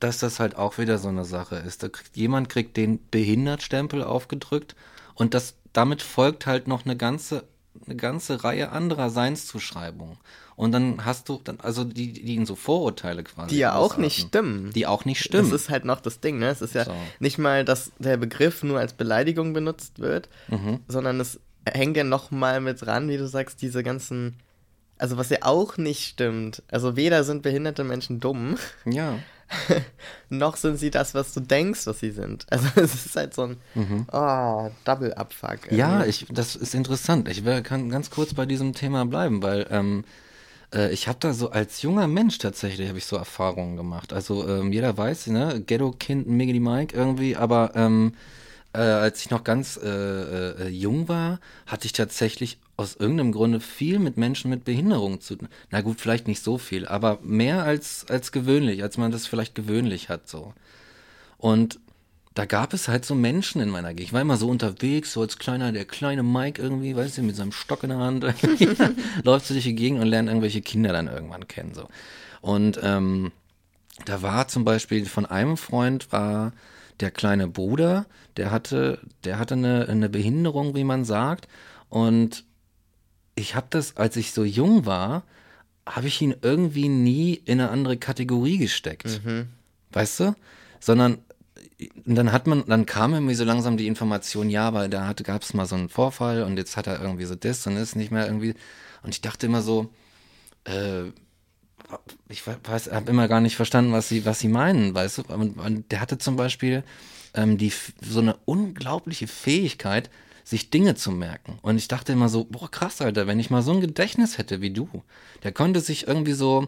dass das halt auch wieder so eine Sache ist. Da kriegt, jemand kriegt den Behindertstempel aufgedrückt und das, damit folgt halt noch eine ganze, eine ganze Reihe anderer Seinszuschreibungen. Und dann hast du, dann, also die, die in so Vorurteile quasi. Die ja auch ausarten. nicht stimmen. Die auch nicht stimmen. Das ist halt noch das Ding, ne? Es ist ja So. nicht mal, dass der Begriff nur als Beleidigung benutzt wird, Mhm. sondern es hängt ja noch mal mit ran, wie du sagst, diese ganzen, also was ja auch nicht stimmt. Also weder sind behinderte Menschen dumm, ja. noch sind sie das, was du denkst, was sie sind. Also es ist halt so ein oh, Double Abfuck. Mhm. Ja, ich, das ist interessant. Ich will, kann ganz kurz bei diesem Thema bleiben, weil ähm, äh, ich habe da so als junger Mensch tatsächlich habe ich so Erfahrungen gemacht. Also ähm, jeder weiß, ne, Ghetto-Kind, Miggity Mike irgendwie, aber ähm, äh, als ich noch ganz äh, äh, jung war, hatte ich tatsächlich aus irgendeinem Grunde viel mit Menschen mit Behinderung zu tun. Na gut, vielleicht nicht so viel, aber mehr als, als gewöhnlich, als man das vielleicht gewöhnlich hat so. Und da gab es halt so Menschen in meiner Gegend. Ich war immer so unterwegs, so als kleiner, der kleine Mike irgendwie, weißt du, mit seinem Stock in der Hand, läuft so durch die Gegend und lernt irgendwelche Kinder dann irgendwann kennen, so. Und, ähm, da war zum Beispiel von einem Freund war der kleine Bruder, der hatte, der hatte eine, eine Behinderung, wie man sagt. Und ich habe das, als ich so jung war, habe ich ihn irgendwie nie in eine andere Kategorie gesteckt. Weißt du? Sondern und dann hat man, dann kam irgendwie so langsam die Information, ja, weil da gab es mal so einen Vorfall und jetzt hat er irgendwie so das und ist nicht mehr irgendwie. Und ich dachte immer so, äh, ich weiß, habe immer gar nicht verstanden, was sie, was sie meinen, weißt du? Und, und der hatte zum Beispiel ähm, die, so eine unglaubliche Fähigkeit, sich Dinge zu merken. Und ich dachte immer so, boah, krass, Alter, wenn ich mal so ein Gedächtnis hätte wie du. Der konnte sich irgendwie so,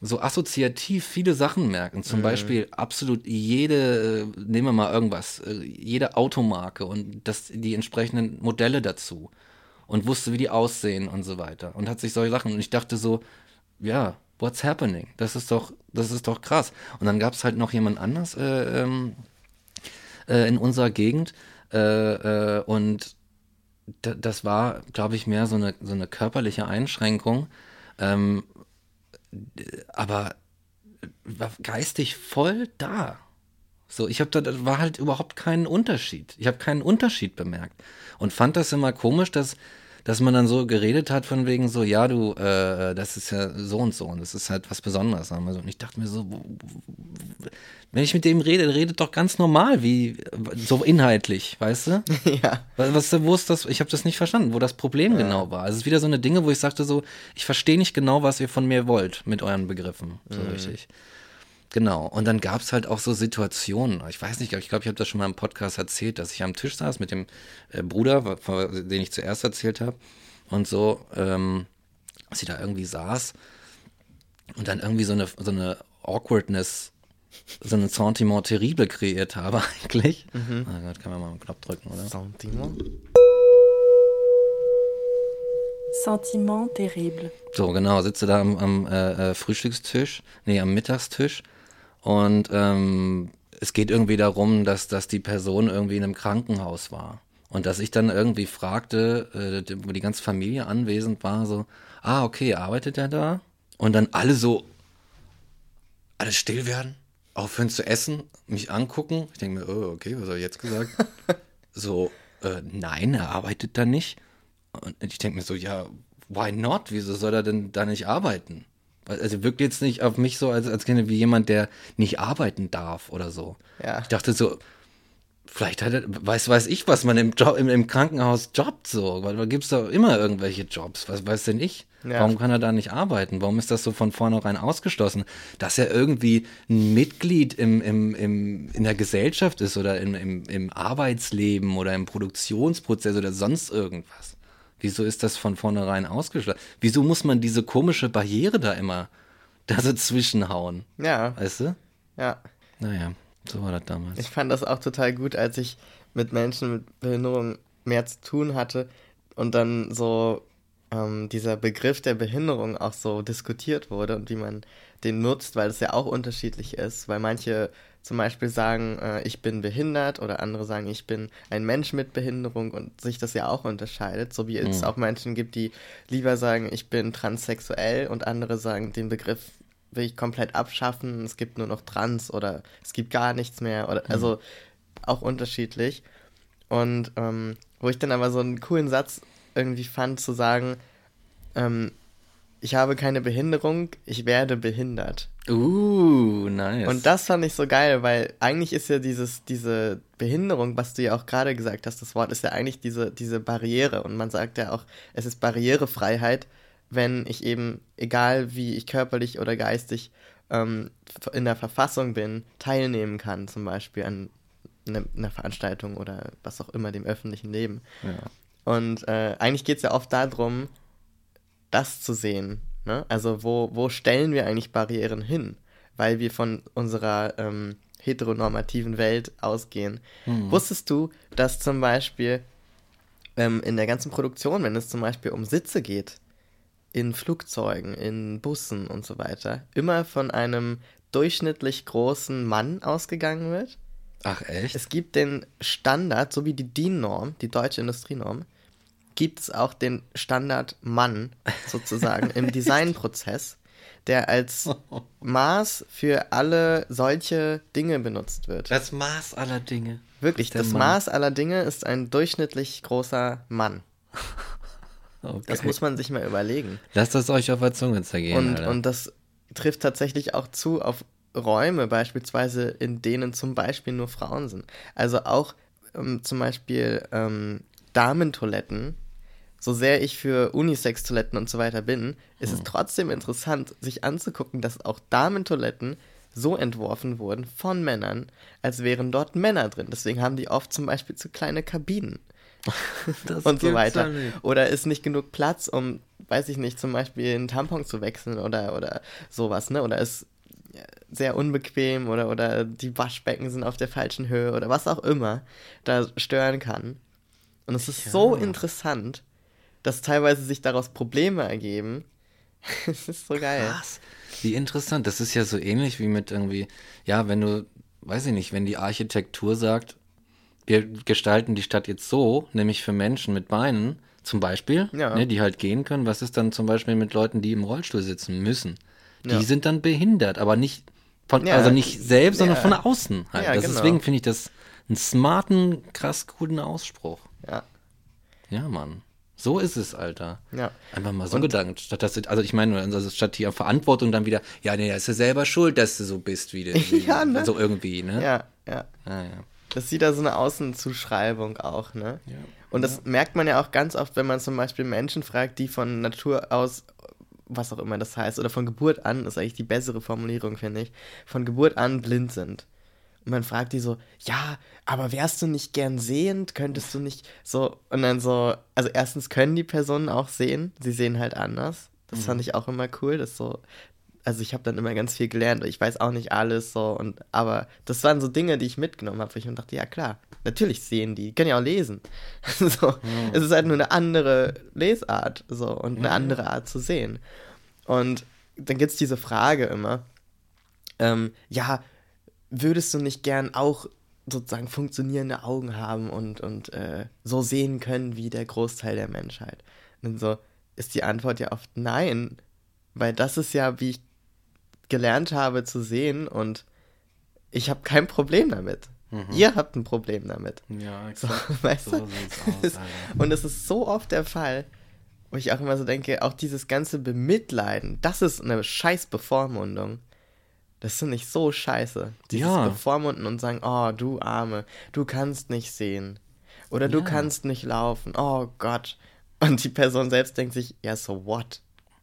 so assoziativ viele Sachen merken. Zum Beispiel absolut jede, äh, nehmen wir mal irgendwas, äh, jede Automarke und das, die entsprechenden Modelle dazu. Und wusste, wie die aussehen und so weiter. Und hat sich solche Sachen. Und ich dachte so, ja, what's happening? Das ist doch, das ist doch krass. Und dann gab es halt noch jemand anders äh, ähm, äh, in unserer Gegend. Äh, äh, und da, das war, glaube ich, mehr so eine, so eine körperliche Einschränkung. Ähm, aber war geistig voll da. So, ich habe da, da war halt überhaupt keinen Unterschied. Ich habe keinen Unterschied bemerkt und fand das immer komisch, dass dass man dann so geredet hat von wegen so, ja, du, äh, das ist ja so und so und das ist halt was Besonderes. sagen wir so. Und ich dachte mir so, wenn ich mit dem rede, redet doch ganz normal, wie so inhaltlich, weißt du? ja. Was, was, wo ist das? Ich habe das nicht verstanden, wo das Problem genau war. Also es ist wieder so eine Dinge, wo ich sagte so, ich verstehe nicht genau, was ihr von mir wollt mit euren Begriffen, so richtig. Genau. Und dann gab es halt auch so Situationen. Ich weiß nicht, ich glaube, ich habe das schon mal im Podcast erzählt, dass ich am Tisch saß mit dem äh, Bruder, den ich zuerst erzählt habe, und so, ähm, dass ich da irgendwie saß und dann irgendwie so eine, so eine Awkwardness, so eine Sentiment terrible kreiert habe eigentlich. Ah Gott, kann man mal einen Knopf drücken, oder? Sentiment. Sentiment terrible. So, genau, sitze da am, am äh, äh, Frühstückstisch, nee, am Mittagstisch und ähm, es geht irgendwie darum, dass, dass die Person irgendwie in einem Krankenhaus war. Und dass ich dann irgendwie fragte, äh, wo die ganze Familie anwesend war, so, ah, okay, arbeitet er da? Und dann alle so, alle still werden, aufhören zu essen, mich angucken. Ich denke mir, oh, okay, was habe ich jetzt gesagt? so, äh, nein, er arbeitet da nicht. Und ich denke mir so, ja, why not? Wieso soll er denn da nicht arbeiten? Also wirkt jetzt nicht auf mich so, als, als käme wie jemand, der nicht arbeiten darf oder so. Ja. Ich dachte so, vielleicht hat er, weiß, weiß ich, was man im, Job, im, im Krankenhaus jobbt so, weil da gibt es doch immer irgendwelche Jobs. Was weiß denn ich? Ja. Warum kann er da nicht arbeiten? Warum ist das so von vornherein ausgeschlossen? Dass er irgendwie ein Mitglied im, im, im, in der Gesellschaft ist oder im, im, im Arbeitsleben oder im Produktionsprozess oder sonst irgendwas. Wieso ist das von vornherein ausgeschlossen? Wieso muss man diese komische Barriere da immer da so zwischenhauen? Ja, Weißt du? ja. Naja, so war das damals. Ich fand das auch total gut, als ich mit Menschen mit Behinderung mehr zu tun hatte und dann so ähm, dieser Begriff der Behinderung auch so diskutiert wurde und wie man den nutzt, weil es ja auch unterschiedlich ist, weil manche zum Beispiel sagen, äh, ich bin behindert oder andere sagen, ich bin ein Mensch mit Behinderung und sich das ja auch unterscheidet, so wie es auch Menschen gibt, die lieber sagen, ich bin transsexuell und andere sagen, den Begriff will ich komplett abschaffen, es gibt nur noch Trans oder es gibt gar nichts mehr oder also auch unterschiedlich. Und ähm, wo ich dann aber so einen coolen Satz irgendwie fand, zu sagen, ähm, ich habe keine Behinderung, ich werde behindert. Uh, nice. Und das fand ich so geil, weil eigentlich ist ja dieses, diese Behinderung, was du ja auch gerade gesagt hast, das Wort ist ja eigentlich diese, diese Barriere. Und man sagt ja auch, es ist Barrierefreiheit, wenn ich eben, egal wie ich körperlich oder geistig ähm, in der Verfassung bin, teilnehmen kann, zum Beispiel an ne- einer Veranstaltung oder was auch immer, dem öffentlichen Leben. ja. Und äh, eigentlich geht es ja oft darum, das zu sehen. Ne? Also wo, wo stellen wir eigentlich Barrieren hin? Weil wir von unserer ähm, heteronormativen Welt ausgehen. Wusstest du, dass zum Beispiel ähm, in der ganzen Produktion, wenn es zum Beispiel um Sitze geht, in Flugzeugen, in Bussen und so weiter, immer von einem durchschnittlich großen Mann ausgegangen wird? Ach, echt? Es gibt den Standard, so wie die DIN-Norm, die deutsche Industrienorm, gibt es auch den Standard Mann sozusagen im Designprozess, der als Maß für alle solche Dinge benutzt wird. das Maß aller Dinge. Wirklich, das Mann. Maß aller Dinge ist ein durchschnittlich großer Mann. Okay. Das muss man sich mal überlegen. Lasst das euch auf der Zunge zergehen. Und, Alter. und das trifft tatsächlich auch zu auf Räume beispielsweise, in denen zum Beispiel nur Frauen sind. Also auch ähm, zum Beispiel ähm, Damentoiletten. So sehr ich für Unisex-Toiletten und so weiter bin, ist Hm. es trotzdem interessant, sich anzugucken, dass auch Damentoiletten so entworfen wurden von Männern, als wären dort Männer drin. Deswegen haben die oft zum Beispiel zu kleine Kabinen und so weiter. ja. Oder ist nicht genug Platz, um, weiß ich nicht, zum Beispiel einen Tampon zu wechseln oder, oder sowas, ne? Oder ist ja, sehr unbequem oder, oder die Waschbecken sind auf der falschen Höhe oder was auch immer da stören kann. Und es ist so interessant, dass teilweise sich daraus Probleme ergeben. Es ist so geil. Krass. Wie interessant. Das ist ja so ähnlich wie mit irgendwie, ja, wenn du, weiß ich nicht, wenn die Architektur sagt, wir gestalten die Stadt jetzt so, nämlich für Menschen mit Beinen, zum Beispiel, Ja. ne, die halt gehen können. Was ist dann zum Beispiel mit Leuten, die im Rollstuhl sitzen müssen? Die Ja. sind dann behindert, aber nicht von, Ja. also nicht selbst, sondern von außen halt. Das genau. Deswegen finde ich das einen smarten, krass guten Ausspruch. Ja, Ja, Mann. So ist es, Alter. ja. Einfach mal so gedacht, statt dass, also ich meine, also statt hier Verantwortung dann wieder, ja, nee, ist ja selber schuld, dass du so bist, wie du, wie, Ja, ne? so irgendwie, ne? Ja, ja. Ah, ja. Das ist wieder so eine Außenzuschreibung auch, ne? Ja. Und das merkt man ja auch ganz oft, wenn man zum Beispiel Menschen fragt, die von Natur aus, was auch immer das heißt, oder von Geburt an, ist eigentlich die bessere Formulierung, finde ich, von Geburt an blind sind. Und man fragt die so, ja, aber wärst du nicht gern sehend? Könntest du nicht so, und dann so, also erstens können die Personen auch sehen, sie sehen halt anders. Das fand ich auch immer cool, das so, also ich habe dann immer ganz viel gelernt, ich weiß auch nicht alles so, und, aber das waren so Dinge, die ich mitgenommen habe, wo ich mir dachte, ja klar, natürlich sehen die, können ja auch lesen. so, Es ist halt nur eine andere Lesart, so, und eine andere Art zu sehen. Und dann gibt es diese Frage immer, ähm, ja, würdest du nicht gern auch sozusagen funktionierende Augen haben und, und äh, so sehen können wie der Großteil der Menschheit? Und so ist die Antwort ja oft nein, weil das ist ja, wie ich gelernt habe zu sehen und ich habe kein Problem damit. Ihr habt ein Problem damit. Ja, So, exakt. weißt so du? aus. Und es ist so oft der Fall, wo ich auch immer so denke, auch dieses ganze Bemitleiden, das ist eine scheiß Bevormundung. Das finde ich so scheiße. Dieses Ja. Bevormunden und sagen, oh, du Arme, du kannst nicht sehen. Oder du Ja. kannst nicht laufen. Oh Gott. Und die Person selbst denkt sich, ja, so what?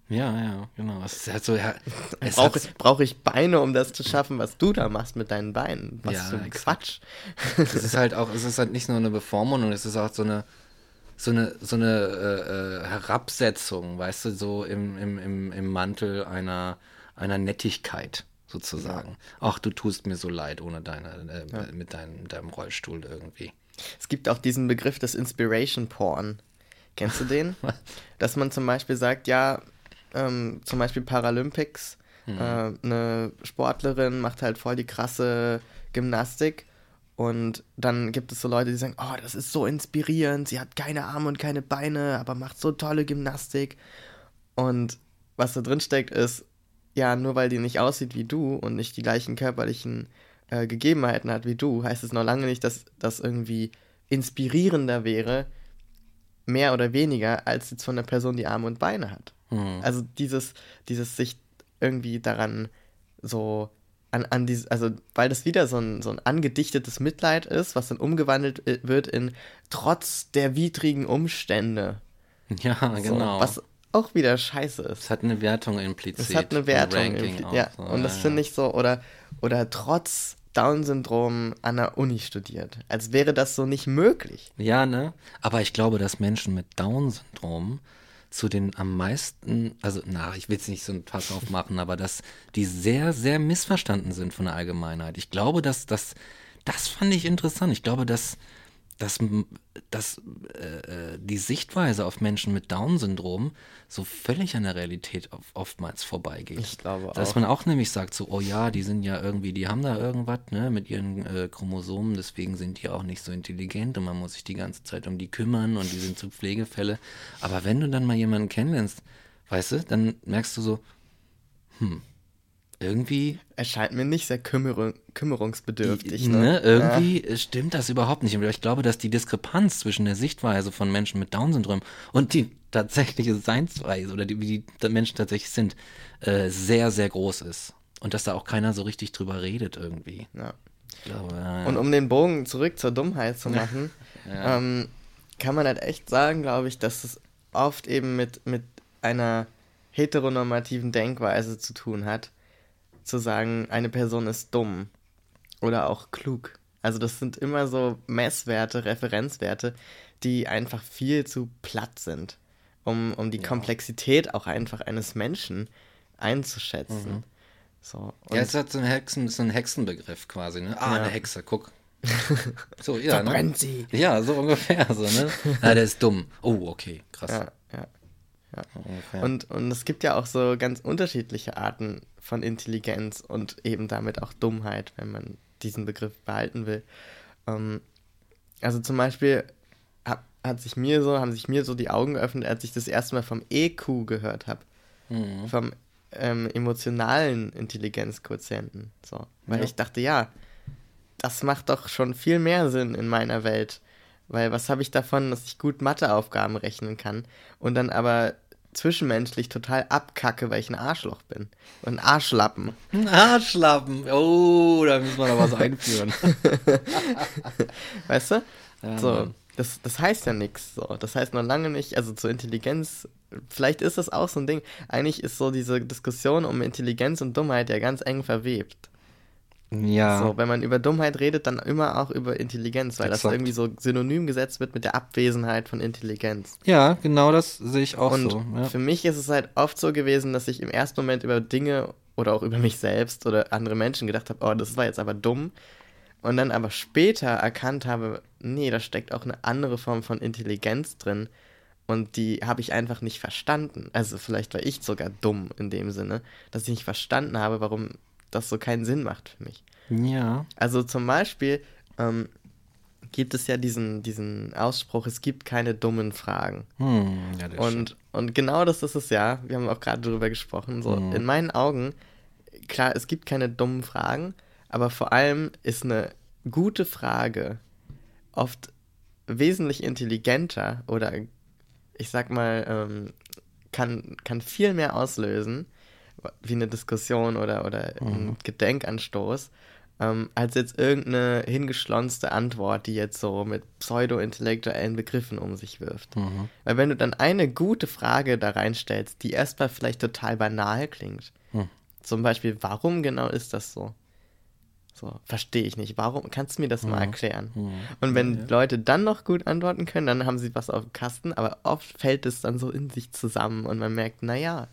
Ja, ja, genau. Es ist halt so, ja, es Brauche hat, brauch ich Beine, um das zu schaffen, was du da machst mit deinen Beinen? Was Ja, für ein. Quatsch. es ist halt auch, es ist halt nicht nur eine Bevormundung, es ist auch so eine, so eine, so eine äh, äh, Herabsetzung, weißt du, so im, im, im, im Mantel einer, einer Nettigkeit sozusagen. Ach, du tust mir so leid ohne deine, äh, mit deinem, deinem Rollstuhl irgendwie. Es gibt auch diesen Begriff des Inspiration Porn. Kennst du den? Dass man zum Beispiel sagt, ja, ähm, zum Beispiel Paralympics, Mhm. äh, eine Sportlerin macht halt voll die krasse Gymnastik und dann gibt es so Leute, die sagen, oh, das ist so inspirierend, sie hat keine Arme und keine Beine, aber macht so tolle Gymnastik. Und was da drin steckt, ist, ja, nur weil die nicht aussieht wie du und nicht die gleichen körperlichen äh, Gegebenheiten hat wie du, heißt es noch lange nicht, dass das irgendwie inspirierender wäre, mehr oder weniger, als jetzt von der Person, die Arme und Beine hat. Hm. Also dieses, dieses sich irgendwie daran so an, an dieses, also weil das wieder so ein, so ein angedichtetes Mitleid ist, was dann umgewandelt äh, wird in trotz der widrigen Umstände. Ja, genau. So, was auch wieder scheiße ist. es hat eine Wertung implizit. Es hat eine ein Wertung. Ranking impli- auch, ja, so, und das ja, finde ja. ich so, oder, oder trotz Down-Syndrom an der Uni studiert. Als wäre das so nicht möglich. Ja, ne? Aber ich glaube, dass Menschen mit Down-Syndrom zu den am meisten, also na, ich will jetzt nicht so ein Pass aufmachen, aber dass die sehr, sehr missverstanden sind von der Allgemeinheit. Ich glaube, dass das, das fand ich interessant. Ich glaube, dass, dass, dass äh, äh, die Sichtweise auf Menschen mit Down-Syndrom so völlig an der Realität auf, oftmals vorbeigeht. Ich glaube Dass auch. man auch nämlich sagt, so, oh ja, die sind ja irgendwie, die haben da irgendwas, ne, mit ihren äh, Chromosomen, deswegen sind die auch nicht so intelligent und man muss sich die ganze Zeit um die kümmern und die sind zu Pflegefälle. Aber wenn du dann mal jemanden kennenlernst, weißt du, dann merkst du so, hm, irgendwie, Erscheint mir nicht sehr kümmerung, kümmerungsbedürftig. ne, Ne? irgendwie äh, stimmt das überhaupt nicht. Ich glaube, dass die Diskrepanz zwischen der Sichtweise von Menschen mit Down-Syndrom und die tatsächliche Seinsweise oder die, wie die Menschen tatsächlich sind, äh, sehr, sehr groß ist. Und dass da auch keiner so richtig drüber redet irgendwie. Ja. Glaube, ja, ja. Und um den Bogen zurück zur Dummheit zu machen, Ja. ähm, kann man halt echt sagen, glaube ich, dass es oft eben mit, mit einer heteronormativen Denkweise zu tun hat, zu sagen, eine Person ist dumm oder auch klug. Also das sind immer so Messwerte, Referenzwerte, die einfach viel zu platt sind, um, um die Komplexität auch einfach eines Menschen einzuschätzen. So, und ja, es hat so einen, Hexen, so einen Hexenbegriff quasi, ne? Ah, Ja. eine Hexe, guck. So, ja, ne? verbrennt sie. Ja, so ungefähr, so, ne? Ah, der ist dumm. Oh, okay, krass. Ja, ja. Ungefähr. Und, und es gibt ja auch so ganz unterschiedliche Arten von Intelligenz und eben damit auch Dummheit, wenn man diesen Begriff behalten will. Ähm, also zum Beispiel hat, hat sich mir so, haben sich mir so die Augen geöffnet, als ich das erste Mal vom EQ gehört habe. Mhm. Vom ähm, emotionalen Intelligenzquotienten. So. Weil Ja. ich dachte, ja, das macht doch schon viel mehr Sinn in meiner Welt. Weil was habe ich davon, dass ich gut Matheaufgaben rechnen kann und dann aber zwischenmenschlich total abkacke, weil ich ein Arschloch bin. Und ein Arschlappen. Ein Arschlappen. Oh, da müssen wir noch was einführen. Weißt du? Ja, so, Mann. das, das heißt ja nichts. So. Das heißt noch lange nicht, also zur Intelligenz, vielleicht ist das auch so ein Ding. Eigentlich ist so diese Diskussion um Intelligenz und Dummheit ja ganz eng verwebt. Ja. So, wenn man über Dummheit redet, dann immer auch über Intelligenz, weil das Exakt. irgendwie so synonym gesetzt wird mit der Abwesenheit von Intelligenz. ja, genau das sehe ich auch Und so. Ja. für mich ist es halt oft so gewesen, dass ich im ersten Moment über Dinge oder auch über mich selbst oder andere Menschen gedacht habe, oh, das war jetzt aber dumm. Und dann aber später erkannt habe, nee, da steckt auch eine andere Form von Intelligenz drin. Und die habe ich einfach nicht verstanden. Also vielleicht war ich sogar dumm in dem Sinne, dass ich nicht verstanden habe, warum das so keinen Sinn macht für mich. Ja. Also zum Beispiel ähm, gibt es ja diesen, diesen Ausspruch, es gibt keine dummen Fragen. Hm, ja stimmt. Und, und genau das ist es ja. Wir haben auch gerade darüber gesprochen. So, Mhm. in meinen Augen, klar, es gibt keine dummen Fragen, aber vor allem ist eine gute Frage oft wesentlich intelligenter oder ich sag mal, ähm, kann, kann viel mehr auslösen, wie eine Diskussion oder, oder ein Gedenkanstoß, ähm, als jetzt irgendeine hingeschlonzte Antwort, die jetzt so mit pseudo-intellektuellen Begriffen um sich wirft. Weil wenn du dann eine gute Frage da reinstellst, die erstmal vielleicht total banal klingt, zum Beispiel, warum genau ist das so? So, verstehe ich nicht. Warum? Kannst du mir das mal erklären? Und wenn Leute dann noch gut antworten können, dann haben sie was auf dem Kasten, aber oft fällt es dann so in sich zusammen und man merkt, naja,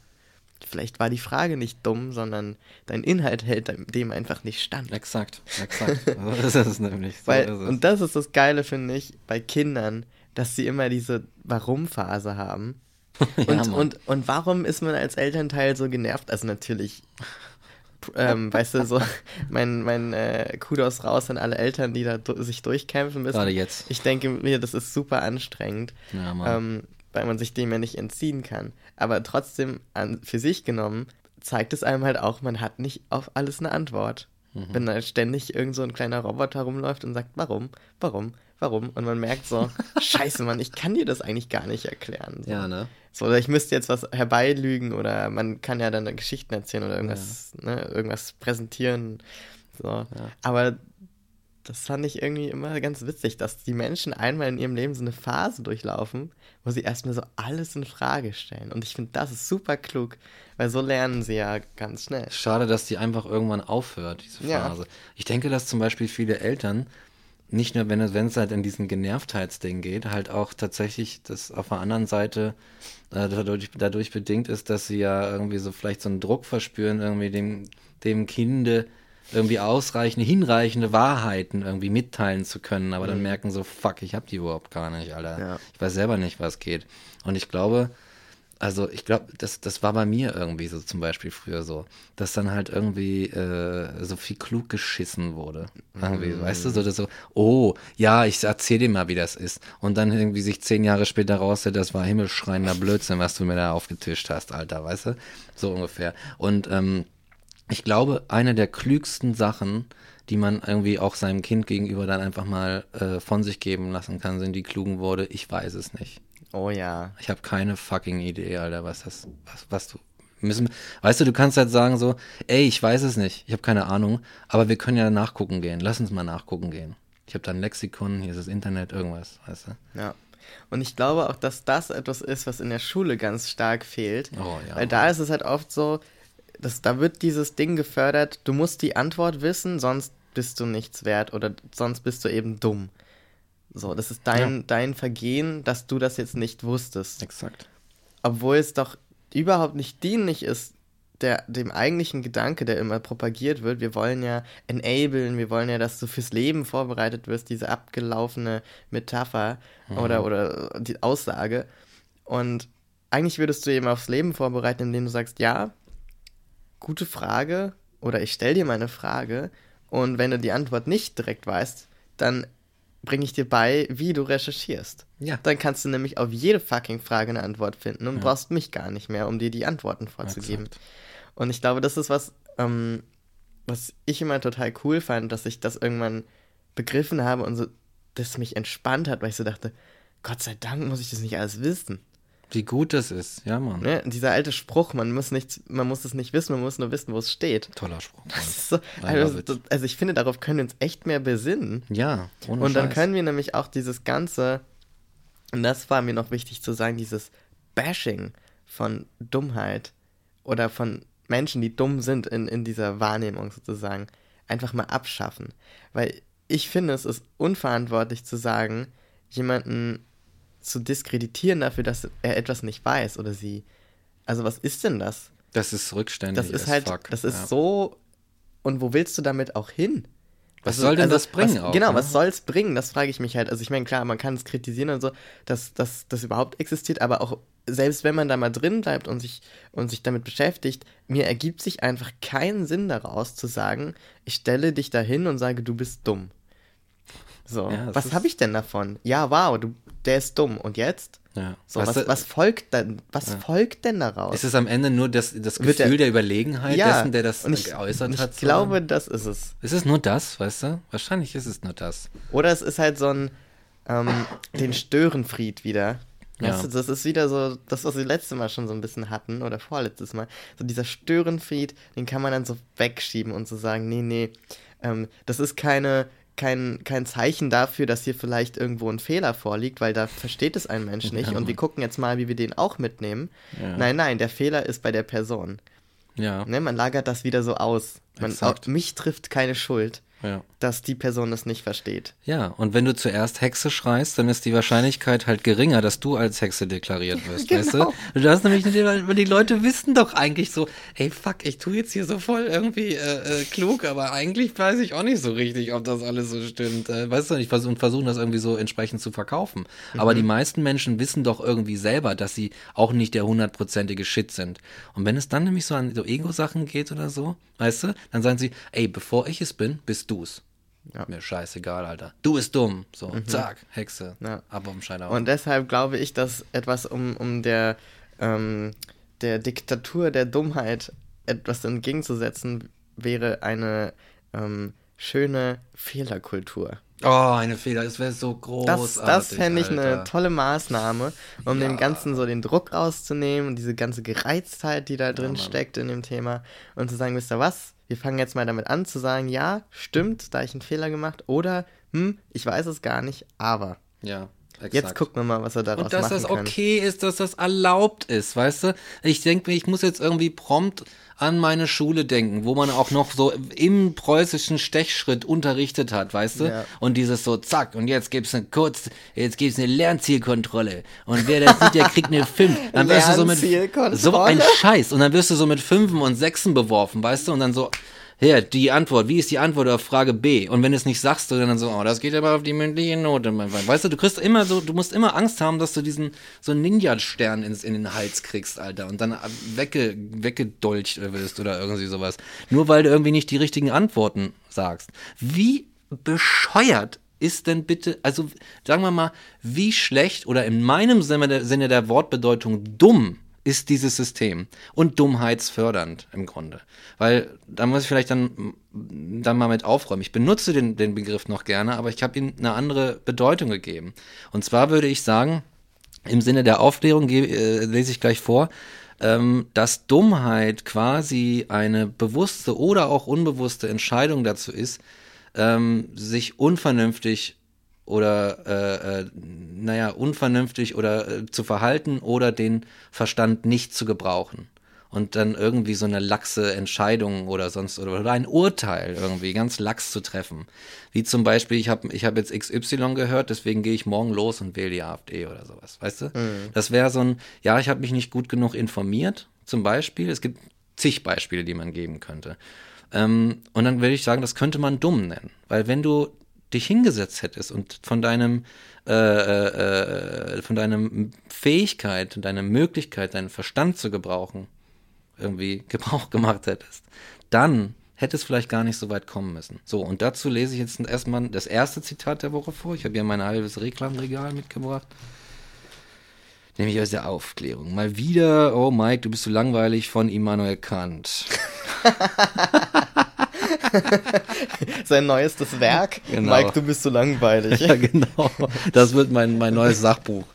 vielleicht war die Frage nicht dumm, sondern dein Inhalt hält dem einfach nicht stand. Exakt, exakt. so ist es nämlich. So Weil, ist es. und das ist das Geile, finde ich, bei Kindern, dass sie immer diese Warum-Phase haben. Ja, Und, Mann. und, und warum ist man als Elternteil so genervt? Also natürlich, ähm, weißt du, so mein, mein äh, Kudos raus an alle Eltern, die da sich durchkämpfen müssen. Gerade jetzt. Ich denke mir, das ist super anstrengend, Ja, Mann. ähm, weil man sich dem ja nicht entziehen kann. Aber trotzdem, an, für sich genommen, zeigt es einem halt auch, man hat nicht auf alles eine Antwort. Mhm. Wenn da ständig irgend so ein kleiner Roboter rumläuft und sagt, warum, warum, warum? Und man merkt so, scheiße, Mann, ich kann dir das eigentlich gar nicht erklären. So. ja, ne? So, oder ich müsste jetzt was herbeilügen oder man kann ja dann Geschichten erzählen oder irgendwas, ne, irgendwas präsentieren. So. Aber das fand ich irgendwie immer ganz witzig, dass die Menschen einmal in ihrem Leben so eine Phase durchlaufen, wo sie erstmal so alles in Frage stellen. Und ich finde, das ist super klug, weil so lernen sie ja ganz schnell. Schade, dass die einfach irgendwann aufhört, diese Ja. Phase. Ich denke, dass zum Beispiel viele Eltern, nicht nur wenn es, wenn es halt in diesen Genervtheitsding geht, halt auch tatsächlich das auf der anderen Seite äh, dadurch, dadurch bedingt ist, dass sie ja irgendwie so vielleicht so einen Druck verspüren, irgendwie dem, dem Kinde irgendwie ausreichende, hinreichende Wahrheiten irgendwie mitteilen zu können, aber dann merken so, fuck, ich hab die überhaupt gar nicht, Alter. Ja. Ich weiß selber nicht, was geht. Und ich glaube, also ich glaube, das, das war bei mir irgendwie so zum Beispiel früher so, dass dann halt irgendwie äh, so viel klug geschissen wurde. Irgendwie, weißt du, so, das so, oh, ja, ich erzähl dir mal, wie das ist. Und dann irgendwie sich zehn Jahre später rausstellt, das war himmelschreiender Blödsinn, was du mir da aufgetischt hast, Alter, weißt du? So ungefähr. Und ähm, ich glaube, eine der klügsten Sachen, die man irgendwie auch seinem Kind gegenüber dann einfach mal äh, von sich geben lassen kann, sind die klugen Worte, ich weiß es nicht. Oh ja. Ich habe keine fucking Idee, Alter, was das, was, was du müssen. Weißt du, du kannst halt sagen so, ey, ich weiß es nicht, ich habe keine Ahnung, aber wir können ja nachgucken gehen. Lass uns mal nachgucken gehen. Ich habe da ein Lexikon, hier ist das Internet, irgendwas, weißt du? Ja. Und ich glaube auch, dass das etwas ist, was in der Schule ganz stark fehlt. Oh, ja. Weil da ist es halt oft so, dass da wird dieses Ding gefördert, du musst die Antwort wissen, sonst bist du nichts wert oder sonst bist du eben dumm. So, das ist dein, dein Vergehen, dass du das jetzt nicht wusstest. Exakt. Obwohl es doch überhaupt nicht dienlich ist, der, dem eigentlichen Gedanke, der immer propagiert wird. Wir wollen ja enablen, wir wollen ja, dass du fürs Leben vorbereitet wirst, diese abgelaufene Metapher oder, oder die Aussage. Und eigentlich würdest du eben aufs Leben vorbereiten, indem du sagst, ja, gute Frage oder ich stell dir mal eine Frage und wenn du die Antwort nicht direkt weißt, dann bringe ich dir bei, wie du recherchierst. Ja. Dann kannst du nämlich auf jede fucking Frage eine Antwort finden und brauchst mich gar nicht mehr, um dir die Antworten vorzugeben. Exakt. Und ich glaube, das ist was, ähm, was ich immer total cool fand, dass ich das irgendwann begriffen habe und so, das mich entspannt hat, weil ich so dachte, Gott sei Dank muss ich das nicht alles wissen. Wie gut das ist, ja, Mann. Ne? Dieser alte Spruch, man muss nichts, man muss es nicht wissen, man muss nur wissen, wo es steht. Toller Spruch. Das so, also, it. also ich finde, darauf können wir uns echt mehr besinnen. Ja, ohne Und dann Scheiß. können wir nämlich auch dieses ganze, und das war mir noch wichtig zu sagen, dieses Bashing von Dummheit oder von Menschen, die dumm sind in, in dieser Wahrnehmung sozusagen, einfach mal abschaffen. Weil ich finde, es ist unverantwortlich zu sagen, jemanden zu diskreditieren dafür, dass er etwas nicht weiß oder sie. Also was ist denn das? Das ist rückständig. Das ist halt, fuck. das ist ja. so. Und wo willst du damit auch hin? Was Also- soll denn also, das bringen was, auch? Genau, ne? was soll es bringen? Das frage ich mich halt. Also ich meine, klar, man kann es kritisieren und so, dass dass das überhaupt existiert, aber auch selbst wenn man da mal drin bleibt und sich, und sich damit beschäftigt, mir ergibt sich einfach keinen Sinn daraus zu sagen, ich stelle dich dahin und sage, du bist dumm. So, Ja, was habe ich denn davon? Ja, wow, du, der ist dumm. Und jetzt? Ja. So, was, du, was folgt denn, was folgt denn daraus? Ist es am Ende nur das, das Gefühl der- der Überlegenheit dessen, der das ich, geäußert ich hat? so? glaube, das ist es. Ist es nur das, weißt du? Wahrscheinlich ist es nur das. Oder es ist halt so ein, ähm, den Störenfried wieder. Weißt Ja. du, das ist wieder so, das, was wir letztes Mal schon so ein bisschen hatten, oder vorletztes Mal. So dieser Störenfried, den kann man dann so wegschieben und so sagen, nee, nee, ähm, das ist keine, kein, kein Zeichen dafür, dass hier vielleicht irgendwo ein Fehler vorliegt, weil da versteht es ein Mensch nicht. Ja, und wir gucken jetzt mal, wie wir den auch mitnehmen. Ja. Nein, nein, der Fehler ist bei der Person. Ja. Ne, man lagert das wieder so aus. Man, auch, mich trifft keine Schuld, Ja. dass die Person das nicht versteht. Ja, und wenn du zuerst Hexe schreist, dann ist die Wahrscheinlichkeit halt geringer, dass du als Hexe deklariert wirst, weißt Genau. du? Du hast nämlich, nicht- weil die Leute wissen doch eigentlich so, ey fuck, ich tue jetzt hier so voll irgendwie äh, äh, klug, aber eigentlich weiß ich auch nicht so richtig, ob das alles so stimmt. Äh, weißt du, ich versuche versuchen das irgendwie so entsprechend zu verkaufen. Aber die meisten Menschen wissen doch irgendwie selber, dass sie auch nicht der hundertprozentige Shit sind. Und wenn es dann nämlich so an so Ego-Sachen geht oder so, weißt du, dann sagen sie, ey, bevor ich es bin, bist du's. Ja. Mir scheißegal, Alter. Du bist dumm. So, zack, Hexe. Ja. Ab dem Scheiterhaufen. Und deshalb glaube ich, dass etwas um, um der, ähm, der Diktatur der Dummheit etwas entgegenzusetzen, wäre eine ähm, schöne Fehlerkultur. Oh, eine Fehler, das wäre so groß. Das, das fände ich eine tolle Maßnahme, um dem Ganzen so den Druck rauszunehmen und diese ganze Gereiztheit, die da drin Mann. steckt in dem Thema und zu sagen, wisst ihr was, wir fangen jetzt mal damit an zu sagen, ja, stimmt, da ich einen Fehler gemacht oder, hm, ich weiß es gar nicht, aber Ja, exakt. jetzt gucken wir mal, was er daraus Und dass machen das kann. okay ist, dass das erlaubt ist, weißt du? Ich denke mir, ich muss jetzt irgendwie prompt an meine Schule denken, wo man auch noch so im preußischen Stechschritt unterrichtet hat, weißt du? Ja. Und dieses so, zack, und jetzt gibt's eine kurz, jetzt gibt's eine Lernzielkontrolle. Und wer das sieht, der kriegt eine 5. Dann wirst du so mit, so ein Scheiß. Und dann wirst du so mit Fünfen und Sechsen beworfen, weißt du? Und dann so, hier, die Antwort, wie ist die Antwort auf Frage B? Und wenn du es nicht sagst, dann so, oh, das geht aber auf die mündliche Note. Weißt du, du kriegst immer so, du musst immer Angst haben, dass du diesen, so einen Ninja-Stern ins, in den Hals kriegst, Alter. Und dann wegge, weggedolcht wirst oder irgendwie sowas. Nur weil du irgendwie nicht die richtigen Antworten sagst. Wie bescheuert ist denn bitte, also sagen wir mal, wie schlecht oder in meinem Sinne der, Sinne der Wortbedeutung dumm ist dieses System und dummheitsfördernd im Grunde. Weil da muss ich vielleicht dann, dann mal mit aufräumen. Ich benutze den, den Begriff noch gerne, aber ich habe ihm eine andere Bedeutung gegeben. Und zwar würde ich sagen, im Sinne der Aufklärung äh, lese ich gleich vor, ähm, dass Dummheit quasi eine bewusste oder auch unbewusste Entscheidung dazu ist, ähm, sich unvernünftig oder äh, äh, naja, unvernünftig oder äh, zu verhalten oder den Verstand nicht zu gebrauchen. Und dann irgendwie so eine laxe Entscheidung oder sonst oder, oder ein Urteil irgendwie ganz lax zu treffen. Wie zum Beispiel, ich habe ich hab jetzt XY gehört, deswegen gehe ich morgen los und wähle die AfD oder sowas. Weißt du? Das wäre so ein, ja, ich habe mich nicht gut genug informiert, zum Beispiel. Es gibt zig Beispiele, die man geben könnte. Ähm, und dann würde ich sagen, das könnte man dumm nennen. Weil wenn du dich hingesetzt hättest und von deinem äh, äh, äh, von deinem Fähigkeit, deiner Möglichkeit, deinen Verstand zu gebrauchen, irgendwie Gebrauch gemacht hättest, dann hätte es vielleicht gar nicht so weit kommen müssen. So, und dazu lese ich jetzt erstmal das erste Zitat der Woche vor. Ich habe hier mein halbes Reklamregal mitgebracht. Nämlich aus der Aufklärung. Mal wieder, oh Mike, du bist so langweilig von Immanuel Kant. Sein neuestes Werk. Genau. Mike, du bist so langweilig. Ja, genau. Das wird mein, mein neues Sachbuch.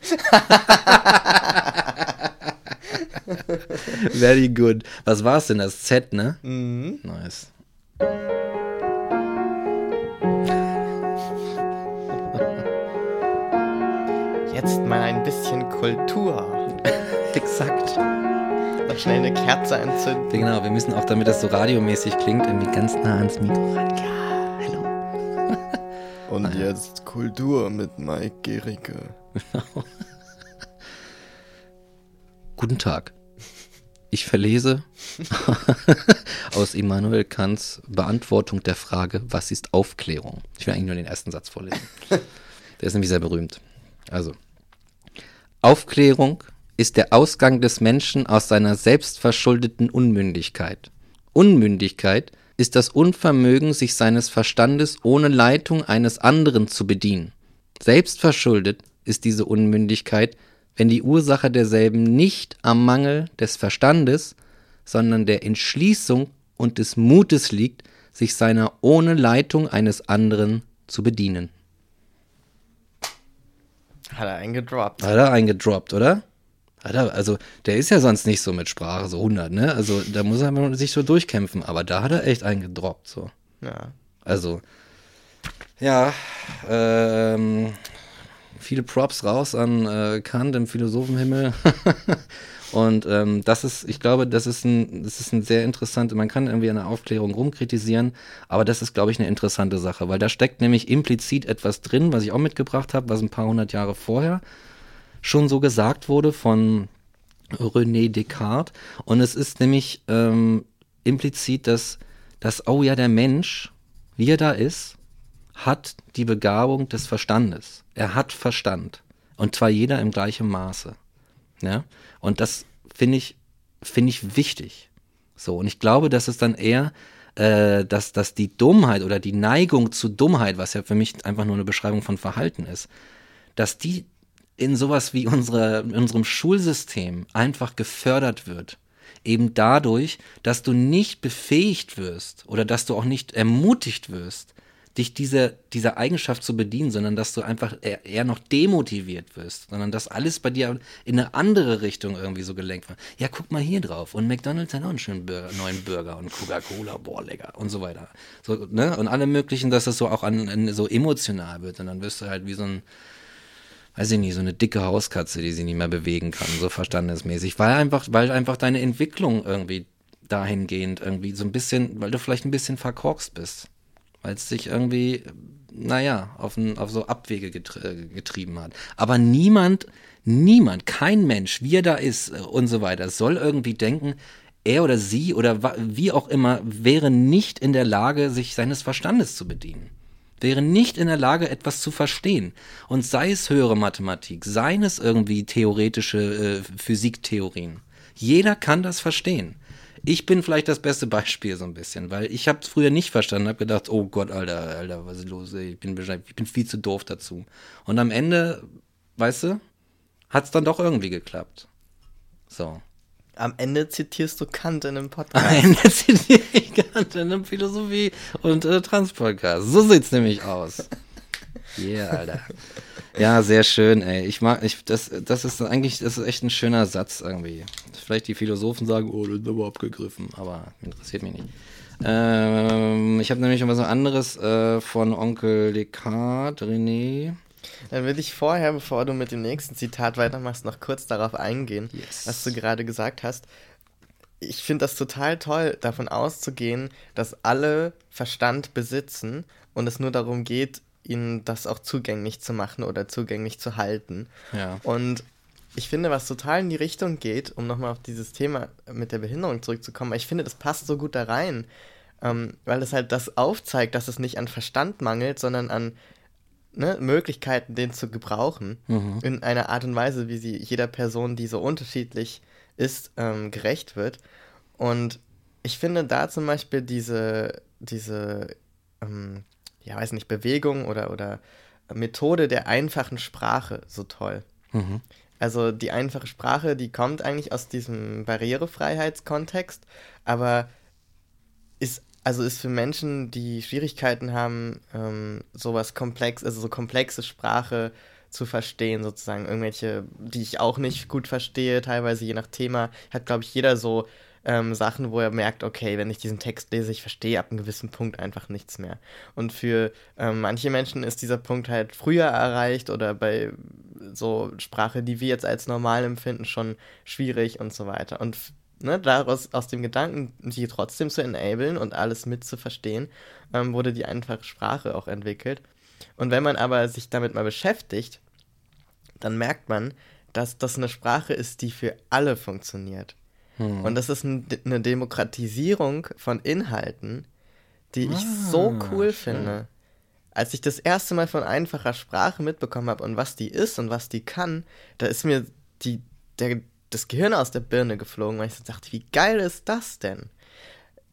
Very good. Was war es denn? Das Z, ne? Mhm. Nice. Jetzt mal ein bisschen Kultur. Exakt. Noch schnell eine Kerze entzünden. Genau, wir müssen auch, damit das so radiomäßig klingt, irgendwie ganz nah ans Mikro ran. Ja, hallo. Und jetzt Kultur mit Mike Gericke. Guten Tag. Ich verlese aus Immanuel Kants Beantwortung der Frage, was ist Aufklärung? Ich will eigentlich nur den ersten Satz vorlesen. Der ist nämlich sehr berühmt. Also, Aufklärung ist der Ausgang des Menschen aus seiner selbstverschuldeten Unmündigkeit. Unmündigkeit ist das Unvermögen, sich seines Verstandes ohne Leitung eines anderen zu bedienen. Selbstverschuldet ist diese Unmündigkeit, wenn die Ursache derselben nicht am Mangel des Verstandes, sondern der Entschließung und des Mutes liegt, sich seiner ohne Leitung eines anderen zu bedienen. Hat er einen gedroppt. Hat er einen gedroppt, oder? Hat er, also, der ist ja sonst nicht so mit Sprache, so 100, ne? Also, da muss er sich so durchkämpfen. Aber da hat er echt einen gedroppt, so. Ja. Also, ja, ähm, viele Props raus an äh, Kant im Philosophenhimmel. Und ähm, das ist, ich glaube, das ist ein, das ist ein sehr interessante, man kann irgendwie eine Aufklärung rumkritisieren, aber das ist, glaube ich, eine interessante Sache, weil da steckt nämlich implizit etwas drin, was ich auch mitgebracht habe, was ein paar hundert Jahre vorher schon so gesagt wurde von René Descartes. Und es ist nämlich ähm, implizit, dass, dass, oh ja, der Mensch, wie er da ist, hat die Begabung des Verstandes. Er hat Verstand. Und zwar jeder im gleichen Maße. Ja? Und das finde ich, finde ich wichtig. So, und ich glaube, dass es dann eher, äh, dass, dass die Dummheit oder die Neigung zu Dummheit, was ja für mich einfach nur eine Beschreibung von Verhalten ist, dass die in sowas wie unsere, unserem Schulsystem einfach gefördert wird. Eben dadurch, dass du nicht befähigt wirst oder dass du auch nicht ermutigt wirst, dich dieser, dieser Eigenschaft zu bedienen, sondern dass du einfach eher, eher, noch demotiviert wirst, sondern dass alles bei dir in eine andere Richtung irgendwie so gelenkt wird. Ja, guck mal hier drauf. Und McDonalds hat auch einen schönen Burger, neuen Burger und Coca-Cola, boah, lecker und so weiter. So, ne? Und alle möglichen, dass es so auch an, an, so emotional wird. Und dann wirst du halt wie so ein, weiß ich nicht, so eine dicke Hauskatze, die sich nicht mehr bewegen kann, so verstandesmäßig. Weil einfach, weil einfach deine Entwicklung irgendwie dahingehend irgendwie so ein bisschen, weil du vielleicht ein bisschen verkorkst bist weil es sich irgendwie, naja, auf, ein, auf so Abwege getri getrieben hat. Aber niemand, niemand, kein Mensch, wie er da ist äh, und so weiter, soll irgendwie denken, er oder sie oder wie auch immer wäre nicht in der Lage, sich seines Verstandes zu bedienen. Wäre nicht in der Lage, etwas zu verstehen. Und sei es höhere Mathematik, seien es irgendwie theoretische äh, Physiktheorien. Jeder kann das verstehen ich bin vielleicht das beste Beispiel so ein bisschen, weil ich habe es früher nicht verstanden, habe gedacht, oh Gott, Alter, Alter, was ist los? Ich bin, ich bin viel zu doof dazu. Und am Ende, weißt du, hat es dann doch irgendwie geklappt. So. Am Ende zitierst du Kant in einem Podcast. Am Ende zitiere ich Einem Philosophie- und äh, Trans-Podcast. So sieht's nämlich aus. Yeah, Alter. Ja, sehr schön, ey. Ich mag, ich, das, das ist eigentlich, das ist echt ein schöner Satz irgendwie. Vielleicht die Philosophen sagen, oh, das ist aber abgegriffen, aber interessiert mich nicht. Ähm, ich habe nämlich noch was anderes äh, von Onkel Descartes, René. Dann will ich vorher, bevor du mit dem nächsten Zitat weitermachst, noch kurz darauf eingehen, yes. was du gerade gesagt hast. Ich finde das total toll, davon auszugehen, dass alle Verstand besitzen und es nur darum geht, ihnen das auch zugänglich zu machen oder zugänglich zu halten. Ja. Und ich finde, was total in die Richtung geht, um nochmal auf dieses Thema mit der Behinderung zurückzukommen, ich finde, das passt so gut da rein, ähm, weil es halt das aufzeigt, dass es nicht an Verstand mangelt, sondern an ne, Möglichkeiten, den zu gebrauchen, mhm. in einer Art und Weise, wie sie jeder Person, die so unterschiedlich ist, ähm, gerecht wird. Und ich finde da zum Beispiel diese, diese ähm, ja, weiß nicht, Bewegung oder, oder Methode der einfachen Sprache so toll. Mhm. Also die einfache Sprache, die kommt eigentlich aus diesem Barrierefreiheitskontext, aber ist also ist für Menschen, die Schwierigkeiten haben, ähm, sowas komplex, also so komplexe Sprache zu verstehen, sozusagen irgendwelche, die ich auch nicht gut verstehe, teilweise je nach Thema, hat glaube ich jeder so ähm, Sachen, wo er merkt, okay, wenn ich diesen Text lese, ich verstehe ab einem gewissen Punkt einfach nichts mehr. Und für ähm, manche Menschen ist dieser Punkt halt früher erreicht oder bei so Sprache, die wir jetzt als normal empfinden, schon schwierig und so weiter. Und ne, daraus, aus dem Gedanken, die trotzdem zu enablen und alles mit zu verstehen, ähm, wurde die einfache Sprache auch entwickelt. Und wenn man aber sich damit mal beschäftigt, dann merkt man, dass das eine Sprache ist, die für alle funktioniert. Hm. Und das ist ein, eine Demokratisierung von Inhalten, die ich ah, so cool schön. finde. Als ich das erste Mal von einfacher Sprache mitbekommen habe und was die ist und was die kann, da ist mir die, der, das Gehirn aus der Birne geflogen, weil ich so dachte, wie geil ist das denn?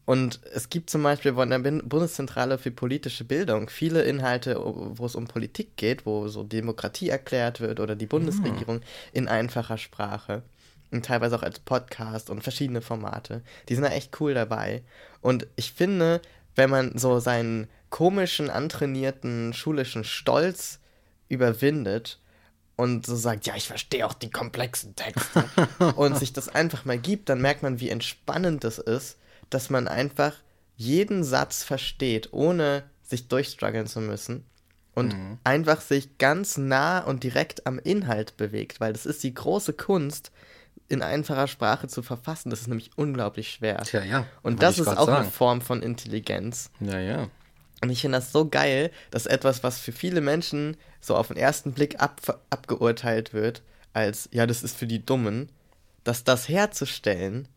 Und es gibt zum Beispiel von der Bundeszentrale für politische Bildung viele Inhalte, wo es um Politik geht, wo so Demokratie erklärt wird oder die Bundesregierung mhm. in einfacher Sprache und teilweise auch als Podcast und verschiedene Formate. Die sind da echt cool dabei. Und ich finde, wenn man so seinen komischen, antrainierten schulischen Stolz überwindet und so sagt, ja, ich verstehe auch die komplexen Texte und sich das einfach mal gibt, dann merkt man, wie entspannend das ist, dass man einfach jeden Satz versteht, ohne sich durchstruggeln zu müssen und mhm. einfach sich ganz nah und direkt am Inhalt bewegt, weil das ist die große Kunst, in einfacher Sprache zu verfassen. Das ist nämlich unglaublich schwer. Tja, ja. Und das ist auch sagen. eine Form von Intelligenz. Ja, ja. Und ich finde das so geil, dass etwas, was für viele Menschen so auf den ersten Blick ab, abgeurteilt wird, als, ja, das ist für die Dummen, dass das herzustellen,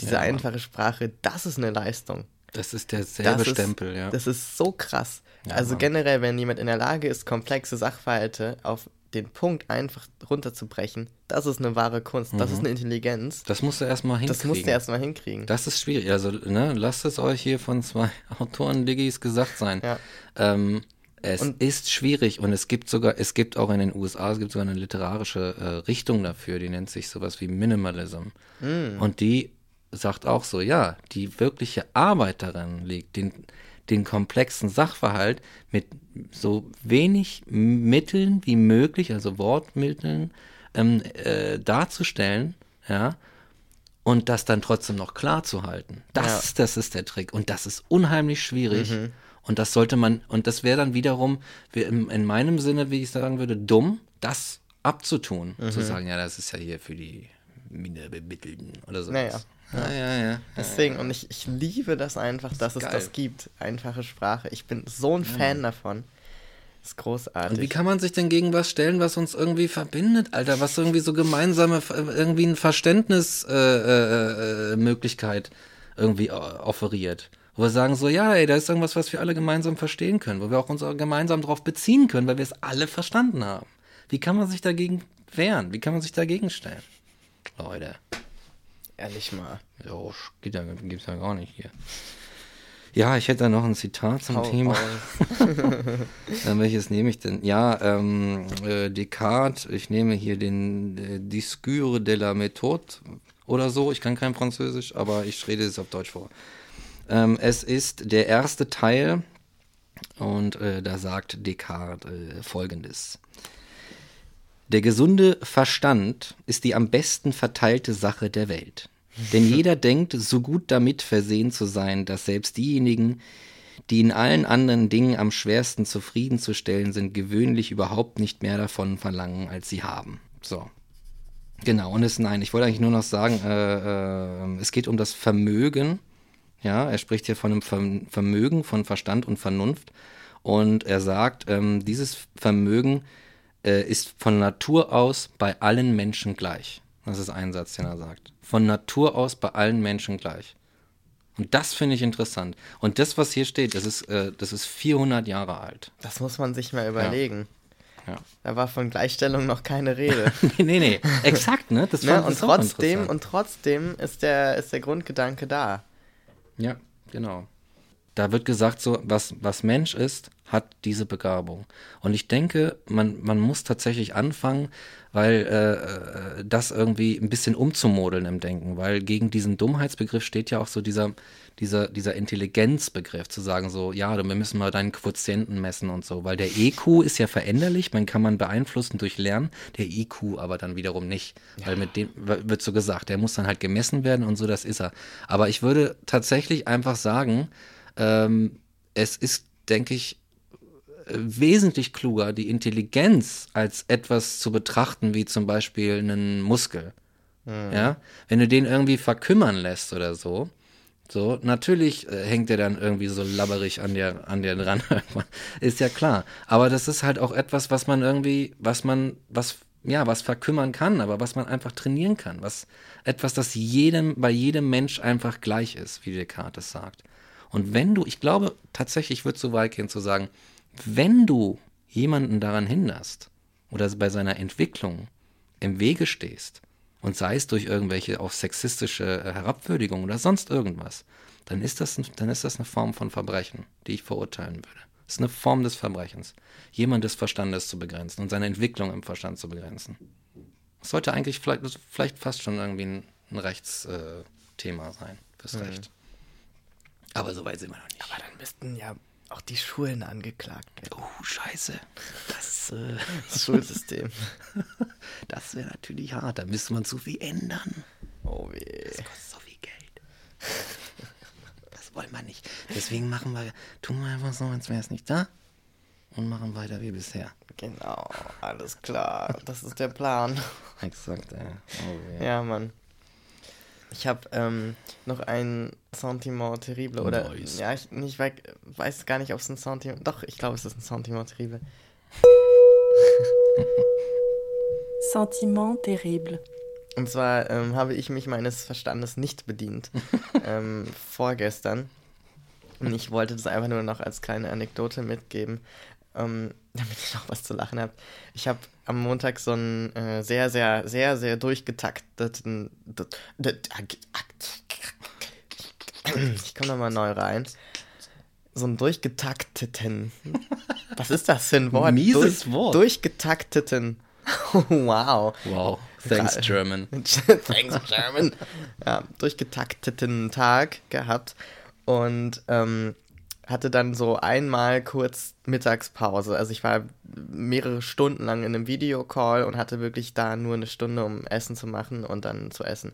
diese ja, einfache Sprache, das ist eine Leistung. Das ist derselbe das Stempel, ist, ja. Das ist so krass. Ja, also Mann. generell, wenn jemand in der Lage ist, komplexe Sachverhalte auf den Punkt einfach runterzubrechen, das ist eine wahre Kunst, das mhm. ist eine Intelligenz. Das musst du erstmal hinkriegen. Das musst du erstmal hinkriegen. Das ist schwierig. Also, ne, lasst es euch hier von zwei Autoren-Diggis gesagt sein. Ja. Ähm, es und ist schwierig und es gibt sogar, es gibt auch in den USA, es gibt sogar eine literarische äh, Richtung dafür, die nennt sich sowas wie Minimalism. Mm. Und die sagt auch so, ja, die wirkliche Arbeit darin liegt, den, den komplexen Sachverhalt mit so wenig Mitteln wie möglich, also Wortmitteln, ähm, äh, darzustellen, ja, und das dann trotzdem noch klar zu halten. Das, ja. das ist der Trick. Und das ist unheimlich schwierig. Mhm. Und das sollte man, und das wäre dann wiederum, in, in, meinem Sinne, wie ich sagen würde, dumm, das abzutun. Mhm. Zu sagen, ja, das ist ja hier für die Minderbemittelten oder so. Naja. Ja, ja, ja. Deswegen, und ich, ich liebe das einfach, das dass es das gibt. Einfache Sprache. Ich bin so ein Fan davon. Das ist großartig. Und wie kann man sich denn gegen was stellen, was uns irgendwie verbindet, Alter? Was irgendwie so gemeinsame, irgendwie ein Verständnismöglichkeit äh, äh, äh irgendwie offeriert. Wo wir sagen so, ja, ey, da ist irgendwas, was wir alle gemeinsam verstehen können, wo wir auch uns gemeinsam darauf beziehen können, weil wir es alle verstanden haben. Wie kann man sich dagegen wehren? Wie kann man sich dagegen stellen? Leute. Ehrlich mal. Ja, geht ja, gibt's ja gar nicht hier. Ja, ich hätte da noch ein Zitat zum Hau Thema. Dann welches nehme ich denn? Ja, ähm, äh, Descartes, ich nehme hier den äh, Discours de la Méthode oder so. Ich kann kein Französisch, aber ich rede es auf Deutsch vor. Ähm, es ist der erste Teil und äh, da sagt Descartes äh, folgendes. Der gesunde Verstand ist die am besten verteilte Sache der Welt. Denn jeder denkt, so gut damit versehen zu sein, dass selbst diejenigen, die in allen anderen Dingen am schwersten zufriedenzustellen sind, gewöhnlich überhaupt nicht mehr davon verlangen, als sie haben. So. Genau, und es nein, ich wollte eigentlich nur noch sagen, äh, äh, es geht um das Vermögen. Ja, er spricht hier von einem Vermögen von Verstand und Vernunft. Und er sagt, ähm, dieses Vermögen äh, ist von Natur aus bei allen Menschen gleich. Das ist ein Satz, den er sagt. Von Natur aus bei allen Menschen gleich. Und das finde ich interessant. Und das, was hier steht, das ist, äh, das ist 400 Jahre alt. Das muss man sich mal überlegen. Ja. Da war von Gleichstellung noch keine Rede. nee, nee, nee. Exakt, ne? Das ne? Und trotzdem, und trotzdem ist der, ist der Grundgedanke da. Ja, genau. Da wird gesagt, so, was, was Mensch ist, hat diese Begabung. Und ich denke, man, man muss tatsächlich anfangen, weil äh, äh, das irgendwie ein bisschen umzumodeln im Denken, weil gegen diesen Dummheitsbegriff steht ja auch so dieser, dieser, dieser Intelligenzbegriff, zu sagen so, ja, wir müssen mal deinen Quotienten messen und so, weil der EQ ist ja veränderlich, man kann man beeinflussen durch Lernen, der IQ aber dann wiederum nicht, ja. weil mit dem wird so gesagt, der muss dann halt gemessen werden und so, das ist er. Aber ich würde tatsächlich einfach sagen, ähm, es ist, denke ich, wesentlich kluger, die Intelligenz als etwas zu betrachten, wie zum Beispiel einen Muskel. Mhm. Ja, wenn du den irgendwie verkümmern lässt oder so, so, natürlich äh, hängt der dann irgendwie so labberig an dir, an dir dran. ist ja klar. Aber das ist halt auch etwas, was man irgendwie, was man, was, ja, was verkümmern kann, aber was man einfach trainieren kann. Was, etwas, das jedem, bei jedem Mensch einfach gleich ist, wie Descartes sagt. Und wenn du, ich glaube, tatsächlich ich würde so weit gehen zu sagen, wenn du jemanden daran hinderst oder bei seiner Entwicklung im Wege stehst und sei es durch irgendwelche auch sexistische äh, Herabwürdigung oder sonst irgendwas, dann ist das, dann ist das eine Form von Verbrechen, die ich verurteilen würde. Das ist eine Form des Verbrechens, jemand des Verstandes zu begrenzen und seine Entwicklung im Verstand zu begrenzen. Das sollte eigentlich vielleicht, vielleicht fast schon irgendwie ein, ein Rechtsthema äh, sein, fürs mhm. Recht. Aber so weit sind wir noch nicht. Aber dann müssten ja auch die Schulen angeklagt werden. Oh, scheiße. Das, äh, Das Schulsystem. das wäre natürlich hart. Da müsste man zu viel ändern. Oh weh. Das kostet so viel Geld. Das wollen wir nicht. Deswegen machen wir, tun wir einfach so, als wäre es nicht da. Und machen weiter wie bisher. Genau, alles klar. Das ist der Plan. Exakt, ey. Oh, ja. Ja, Mann. Ich habe ähm, noch ein Sentiment terrible oder Nice. ja, ich, ich wei- weiß gar nicht, ob es ein Sentiment. Doch, ich glaube, es ist ein Sentiment terrible. Sentiment terrible. Und zwar ähm, habe ich mich meines Verstandes nicht bedient ähm, vorgestern. Und ich wollte das einfach nur noch als kleine Anekdote mitgeben, ähm, damit ihr noch was zu lachen habt. Ich habe am Montag so einen äh, sehr, sehr, sehr, sehr durchgetakteten. Ich komme nochmal neu rein. So einen durchgetakteten. Was ist das für ein Wort? Mieses Durch, Wort. Durchgetakteten. wow. Wow. Thanks. German. Thanks, German. ja, durchgetakteten Tag gehabt und ähm, hatte dann so einmal kurz Mittagspause. Also ich war mehrere Stunden lang in einem Videocall und hatte wirklich da nur eine Stunde, um Essen zu machen und dann zu essen.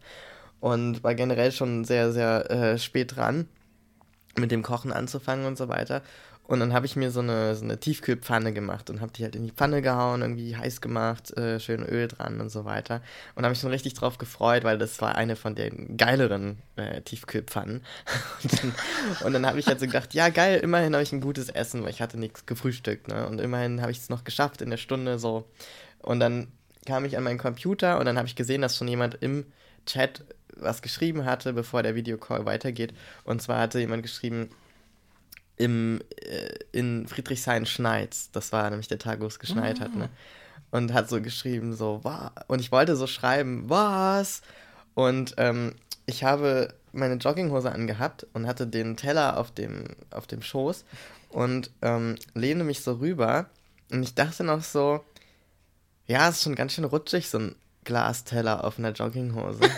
Und war generell schon sehr, sehr äh, spät dran, mit dem Kochen anzufangen und so weiter. Und dann habe ich mir so eine, so eine Tiefkühlpfanne gemacht und habe die halt in die Pfanne gehauen, irgendwie heiß gemacht, äh, schön Öl dran und so weiter. Und habe mich schon richtig drauf gefreut, weil das war eine von den geileren äh, Tiefkühlpfannen. und dann, dann habe ich halt so gedacht, ja geil, immerhin habe ich ein gutes Essen, weil ich hatte nichts gefrühstückt. Ne? Und immerhin habe ich es noch geschafft in der Stunde so. Und dann kam ich an meinen Computer und dann habe ich gesehen, dass schon jemand im Chat was geschrieben hatte, bevor der Videocall weitergeht. Und zwar hatte jemand geschrieben, im, äh, in Friedrichshain-Schneiz. Das war nämlich der Tag, wo es geschneit hat, ne? Und hat so geschrieben, so, wa Und ich wollte so schreiben, was? Und ähm, ich habe meine Jogginghose angehabt und hatte den Teller auf dem, auf dem Schoß und ähm, lehne mich so rüber. Und ich dachte noch so, ja, ist schon ganz schön rutschig, so ein Glasteller auf einer Jogginghose.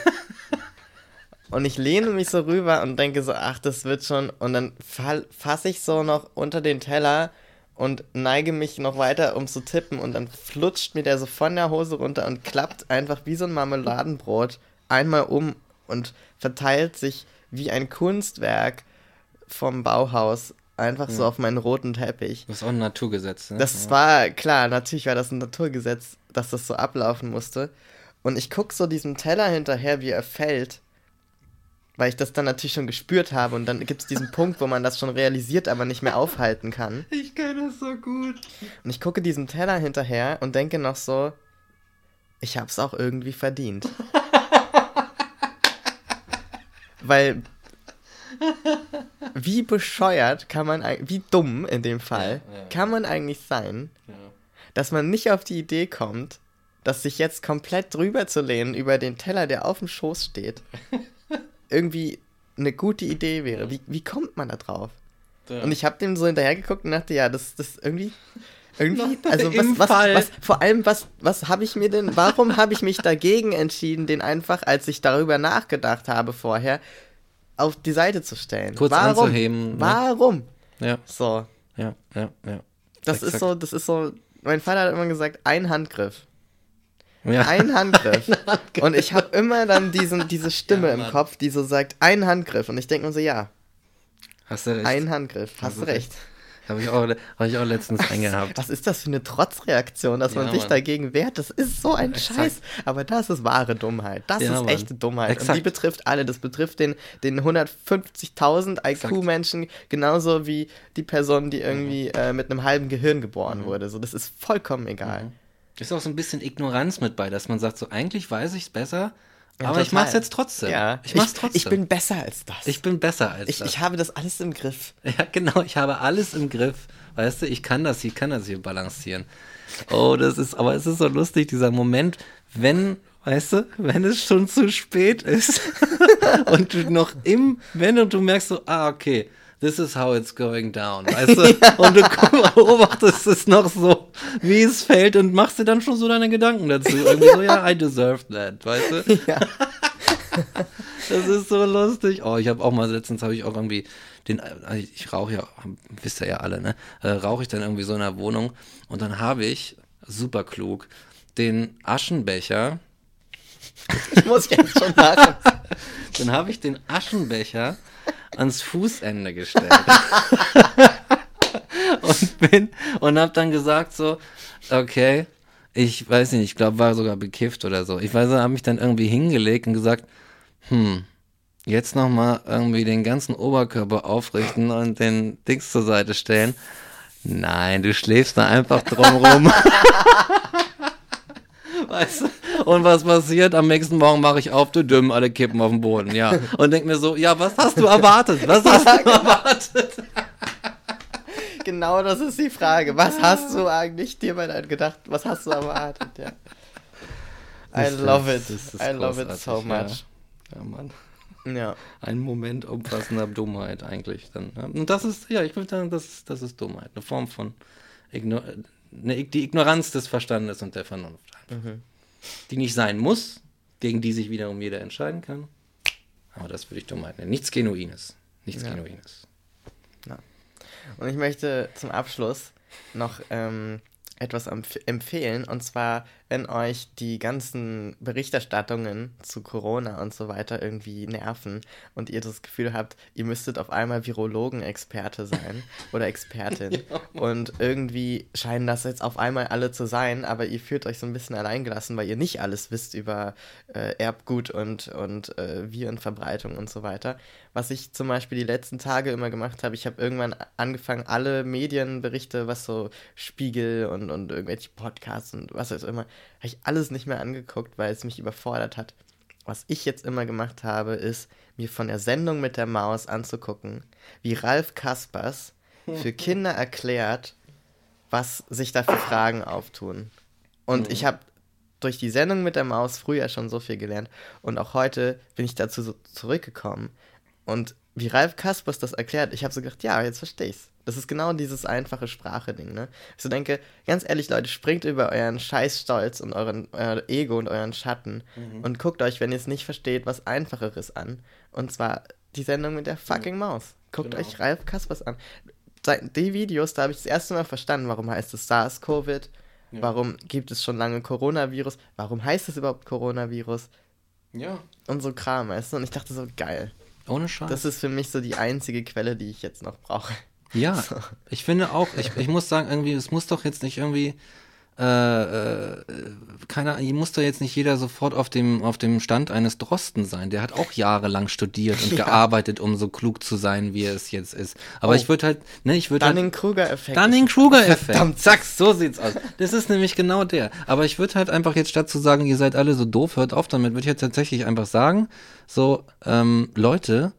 Und ich lehne mich so rüber und denke so, ach, das wird schon. Und dann fasse ich so noch unter den Teller und neige mich noch weiter, um zu tippen. Und dann flutscht mir der so von der Hose runter und klappt einfach wie so ein Marmeladenbrot einmal um und verteilt sich wie ein Kunstwerk vom Bauhaus einfach so auf meinen roten Teppich. Das ist auch ein Naturgesetz. Ne? Das ja. war klar, natürlich war das ein Naturgesetz, dass das so ablaufen musste. Und ich gucke so diesem Teller hinterher, wie er fällt, weil ich das dann natürlich schon gespürt habe. Und dann gibt es diesen Punkt, wo man das schon realisiert, aber nicht mehr aufhalten kann. Ich kenne das so gut. Und ich gucke diesem Teller hinterher und denke noch so, ich hab's auch irgendwie verdient. Weil wie bescheuert kann man, wie dumm in dem Fall, Ja, ja. kann man eigentlich sein, Ja. dass man nicht auf die Idee kommt, dass sich jetzt komplett drüber zu lehnen über den Teller, der auf dem Schoß steht, irgendwie eine gute Idee wäre. Wie, wie kommt man da drauf? Ja. Und ich habe dem so hinterher geguckt und dachte, ja, das das irgendwie irgendwie also was, was, Fall. was vor allem was was habe ich mir denn warum habe ich mich dagegen entschieden, den einfach als ich darüber nachgedacht habe vorher auf die Seite zu stellen? Kurz warum? anzuheben, ne? Warum? ja, So, ja, ja, ja. das Exakt. ist so, das ist so mein Vater hat immer gesagt, ein Handgriff. Ja. Ein Handgriff. Und ich habe immer dann diesen, diese Stimme Ja, im. Kopf, die so sagt, ein Handgriff. Und ich denke mir so, ja, Hast du recht. ein Handgriff. Hast Hast du du recht. Habe ich, auch- hab ich auch letztens eingehabt. Was ist das für eine Trotzreaktion, dass man Ja, sich Mann. dagegen wehrt? Das ist so ein Exakt. Scheiß. Aber das ist wahre Dummheit. Das Ja, ist Mann. echte Dummheit. Und die Exakt. betrifft alle. Das betrifft den, den 150.000 IQ-Menschen genauso wie die Person, die irgendwie äh, mit einem halben Gehirn Mhm. geboren wurde. So, das ist vollkommen egal. Ist auch so ein bisschen Ignoranz mit bei, dass man sagt, so eigentlich weiß ich es besser, Ja, aber ich total. mach's jetzt trotzdem. Ja, ich mach's trotzdem. Ich bin besser als das. ich bin besser als ich, das. ich habe das alles im Griff. Ja, genau, ich habe alles im Griff. Weißt du, ich kann das, ich kann das hier balancieren. Oh, das ist, aber es ist so lustig, dieser Moment, wenn, weißt du, wenn es schon zu spät ist und du noch im, wenn und du merkst so, ah, okay, this is how it's going down, weißt du, und du beobachtest es noch so, wie es fällt und machst dir dann schon so deine Gedanken dazu. Irgendwie so, ja, I deserved that, weißt du? Ja. Das ist so lustig. Oh, ich habe auch mal letztens habe ich auch irgendwie den, also ich rauche ja, wisst ihr ja alle, ne? Äh, rauche ich dann irgendwie so in der Wohnung und dann habe ich, super klug, den Aschenbecher. Ich muss jetzt schon lachen. Dann habe ich den Aschenbecher ans Fußende gestellt. und bin und habe dann gesagt so, okay, ich weiß nicht, ich glaube, war sogar bekifft oder so. Ich weiß, habe mich dann irgendwie hingelegt und gesagt, hm, jetzt nochmal irgendwie den ganzen Oberkörper aufrichten und den Dings zur Seite stellen. Nein, du schläfst da einfach drumrum. weißt du? Und was passiert? Am nächsten Morgen mache ich auf, du Dümm, alle kippen auf den Boden, ja. Und denk mir so, ja, was hast du erwartet? Was hast du erwartet? Genau das ist die Frage. Was hast du eigentlich dir mal gedacht? Was hast du erwartet? Ja. I love it. I love it so much. Ja, ja Mann. Ja. Ein Moment umfassender Dummheit eigentlich dann. Und das ist, ja, ich würde sagen, das, das ist Dummheit. Eine Form von Igno eine, die Ignoranz des Verstandes und der Vernunft. Mhm. Die nicht sein muss, gegen die sich wiederum jeder entscheiden kann. Aber das würde ich Dummheit nennen. Nichts Genuines. Nichts Ja. Genuines. Ja. Und ich möchte zum Abschluss noch ähm, etwas empf empfehlen. Und zwar, wenn euch die ganzen Berichterstattungen zu Corona und so weiter irgendwie nerven und ihr das Gefühl habt, ihr müsstet auf einmal Virologen-Experte sein oder Expertin. Und irgendwie scheinen das jetzt auf einmal alle zu sein, aber ihr fühlt euch so ein bisschen alleingelassen, weil ihr nicht alles wisst über äh, Erbgut und, und äh, Virenverbreitung und so weiter. Was ich zum Beispiel die letzten Tage immer gemacht habe, ich habe irgendwann angefangen, alle Medienberichte, was so Spiegel und, und irgendwelche Podcasts und was auch immer, habe ich alles nicht mehr angeguckt, weil es mich überfordert hat. Was ich jetzt immer gemacht habe, ist, mir von der Sendung mit der Maus anzugucken, wie Ralf Kaspers für Kinder erklärt, was sich da für Fragen auftun. Und ich habe durch die Sendung mit der Maus früher schon so viel gelernt und auch heute bin ich dazu so zurückgekommen. Und wie Ralf Kaspers das erklärt, ich habe so gedacht, ja, jetzt verstehe ich's. Das ist genau dieses einfache Sprache-Ding, ne? Ich so denke, ganz ehrlich, Leute, springt über euren Scheißstolz und euren euer Ego und euren Schatten und guckt euch, wenn ihr es nicht versteht, was Einfacheres an. Und zwar die Sendung mit der fucking Maus. Guckt Genau. euch Ralf Kaspers an. Die Videos, da habe ich das erste Mal verstanden, warum heißt es SARS-CoV, warum gibt es schon lange Coronavirus, warum heißt es überhaupt Coronavirus Ja. und so Kram, weißt du? Und ich dachte so, geil. Ohne Scheiß. Das ist für mich so die einzige Quelle, die ich jetzt noch brauche. Ja, ich finde auch, ich, ich muss sagen, irgendwie, es muss doch jetzt nicht irgendwie, äh, äh, keiner, hier muss doch jetzt nicht jeder sofort auf dem, auf dem Stand eines Drosten sein. Der hat auch jahrelang studiert und Ja. gearbeitet, um so klug zu sein, wie er es jetzt ist. Aber Oh. ich würde halt, ne, ich würde halt. Dunning-Kruger-Effekt. Dunning-Kruger-Effekt. Verdammt. Zack, so sieht's aus. Das ist nämlich genau der. Aber ich würde halt einfach jetzt statt zu sagen, ihr seid alle so doof, hört auf damit, würde ich jetzt tatsächlich einfach sagen, so, ähm, Leute,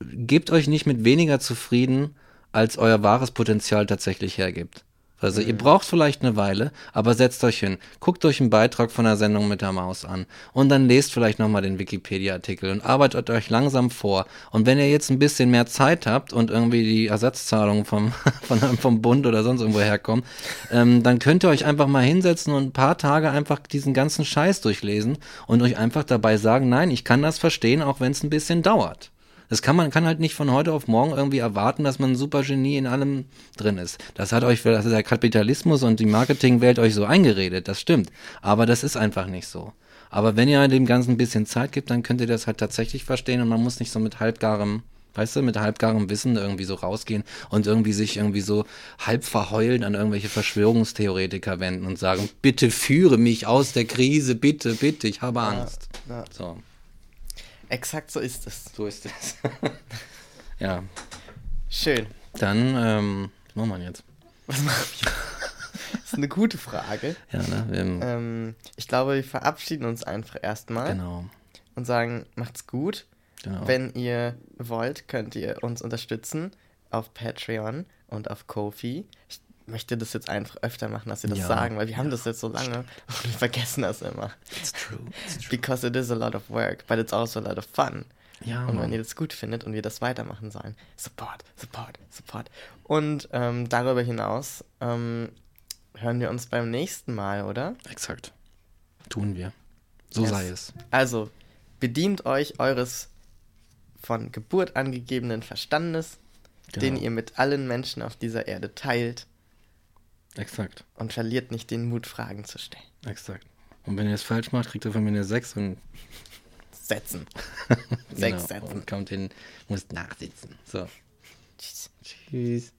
gebt euch nicht mit weniger zufrieden, als euer wahres Potenzial tatsächlich hergibt. Also ihr braucht vielleicht eine Weile, aber setzt euch hin, guckt euch einen Beitrag von der Sendung mit der Maus an und dann lest vielleicht nochmal den Wikipedia-Artikel und arbeitet euch langsam vor. Und wenn ihr jetzt ein bisschen mehr Zeit habt und irgendwie die Ersatzzahlungen vom, von, vom Bund oder sonst irgendwo herkommen, ähm, dann könnt ihr euch einfach mal hinsetzen und ein paar Tage einfach diesen ganzen Scheiß durchlesen und euch einfach dabei sagen, nein, ich kann das verstehen, auch wenn es ein bisschen dauert. Das kann man kann halt nicht von heute auf morgen irgendwie erwarten, dass man ein super Genie in allem drin ist. Das hat euch, das ist der Kapitalismus und die Marketingwelt euch so eingeredet, das stimmt. Aber das ist einfach nicht so. Aber wenn ihr dem Ganzen ein bisschen Zeit gibt, dann könnt ihr das halt tatsächlich verstehen und man muss nicht so mit halbgarem, weißt du, mit halbgarem Wissen irgendwie so rausgehen und irgendwie sich irgendwie so halb verheulen an irgendwelche Verschwörungstheoretiker wenden und sagen, bitte führe mich aus der Krise, bitte, bitte, ich habe Angst. ja. So. Exakt so ist es. So ist es. ja, Schön. dann, ähm, was machen wir jetzt? Was machen wir? Das ist eine gute Frage. Ja, ne? Ähm, ich glaube, wir verabschieden uns einfach erstmal genau, und sagen, macht's gut. genau. Wenn ihr wollt, könnt ihr uns unterstützen auf Patreon und auf Kofi. Ich möchte das jetzt einfach öfter machen, dass wir das Ja. sagen, weil wir haben das jetzt so lange und wir vergessen das immer. It's true. It's true. Because it is a lot of work, but it's also a lot of fun. Ja, Und wenn ihr das gut findet und wir das weitermachen sollen, Support, Support, Support. Und ähm, darüber hinaus ähm, hören wir uns beim nächsten Mal, oder? Exakt. Tun wir. So Yes. sei es. Also, bedient euch eures von Geburt angegebenen Verstandes, den Genau. ihr mit allen Menschen auf dieser Erde teilt Exakt, und verliert nicht den Mut, Fragen zu stellen. exakt. Und wenn ihr es falsch macht, kriegt ihr von mir eine 6 und Setzen. genau, Sechs Sätzen. und kommt in, muss nachsitzen. So. Tschüss. Tschüss.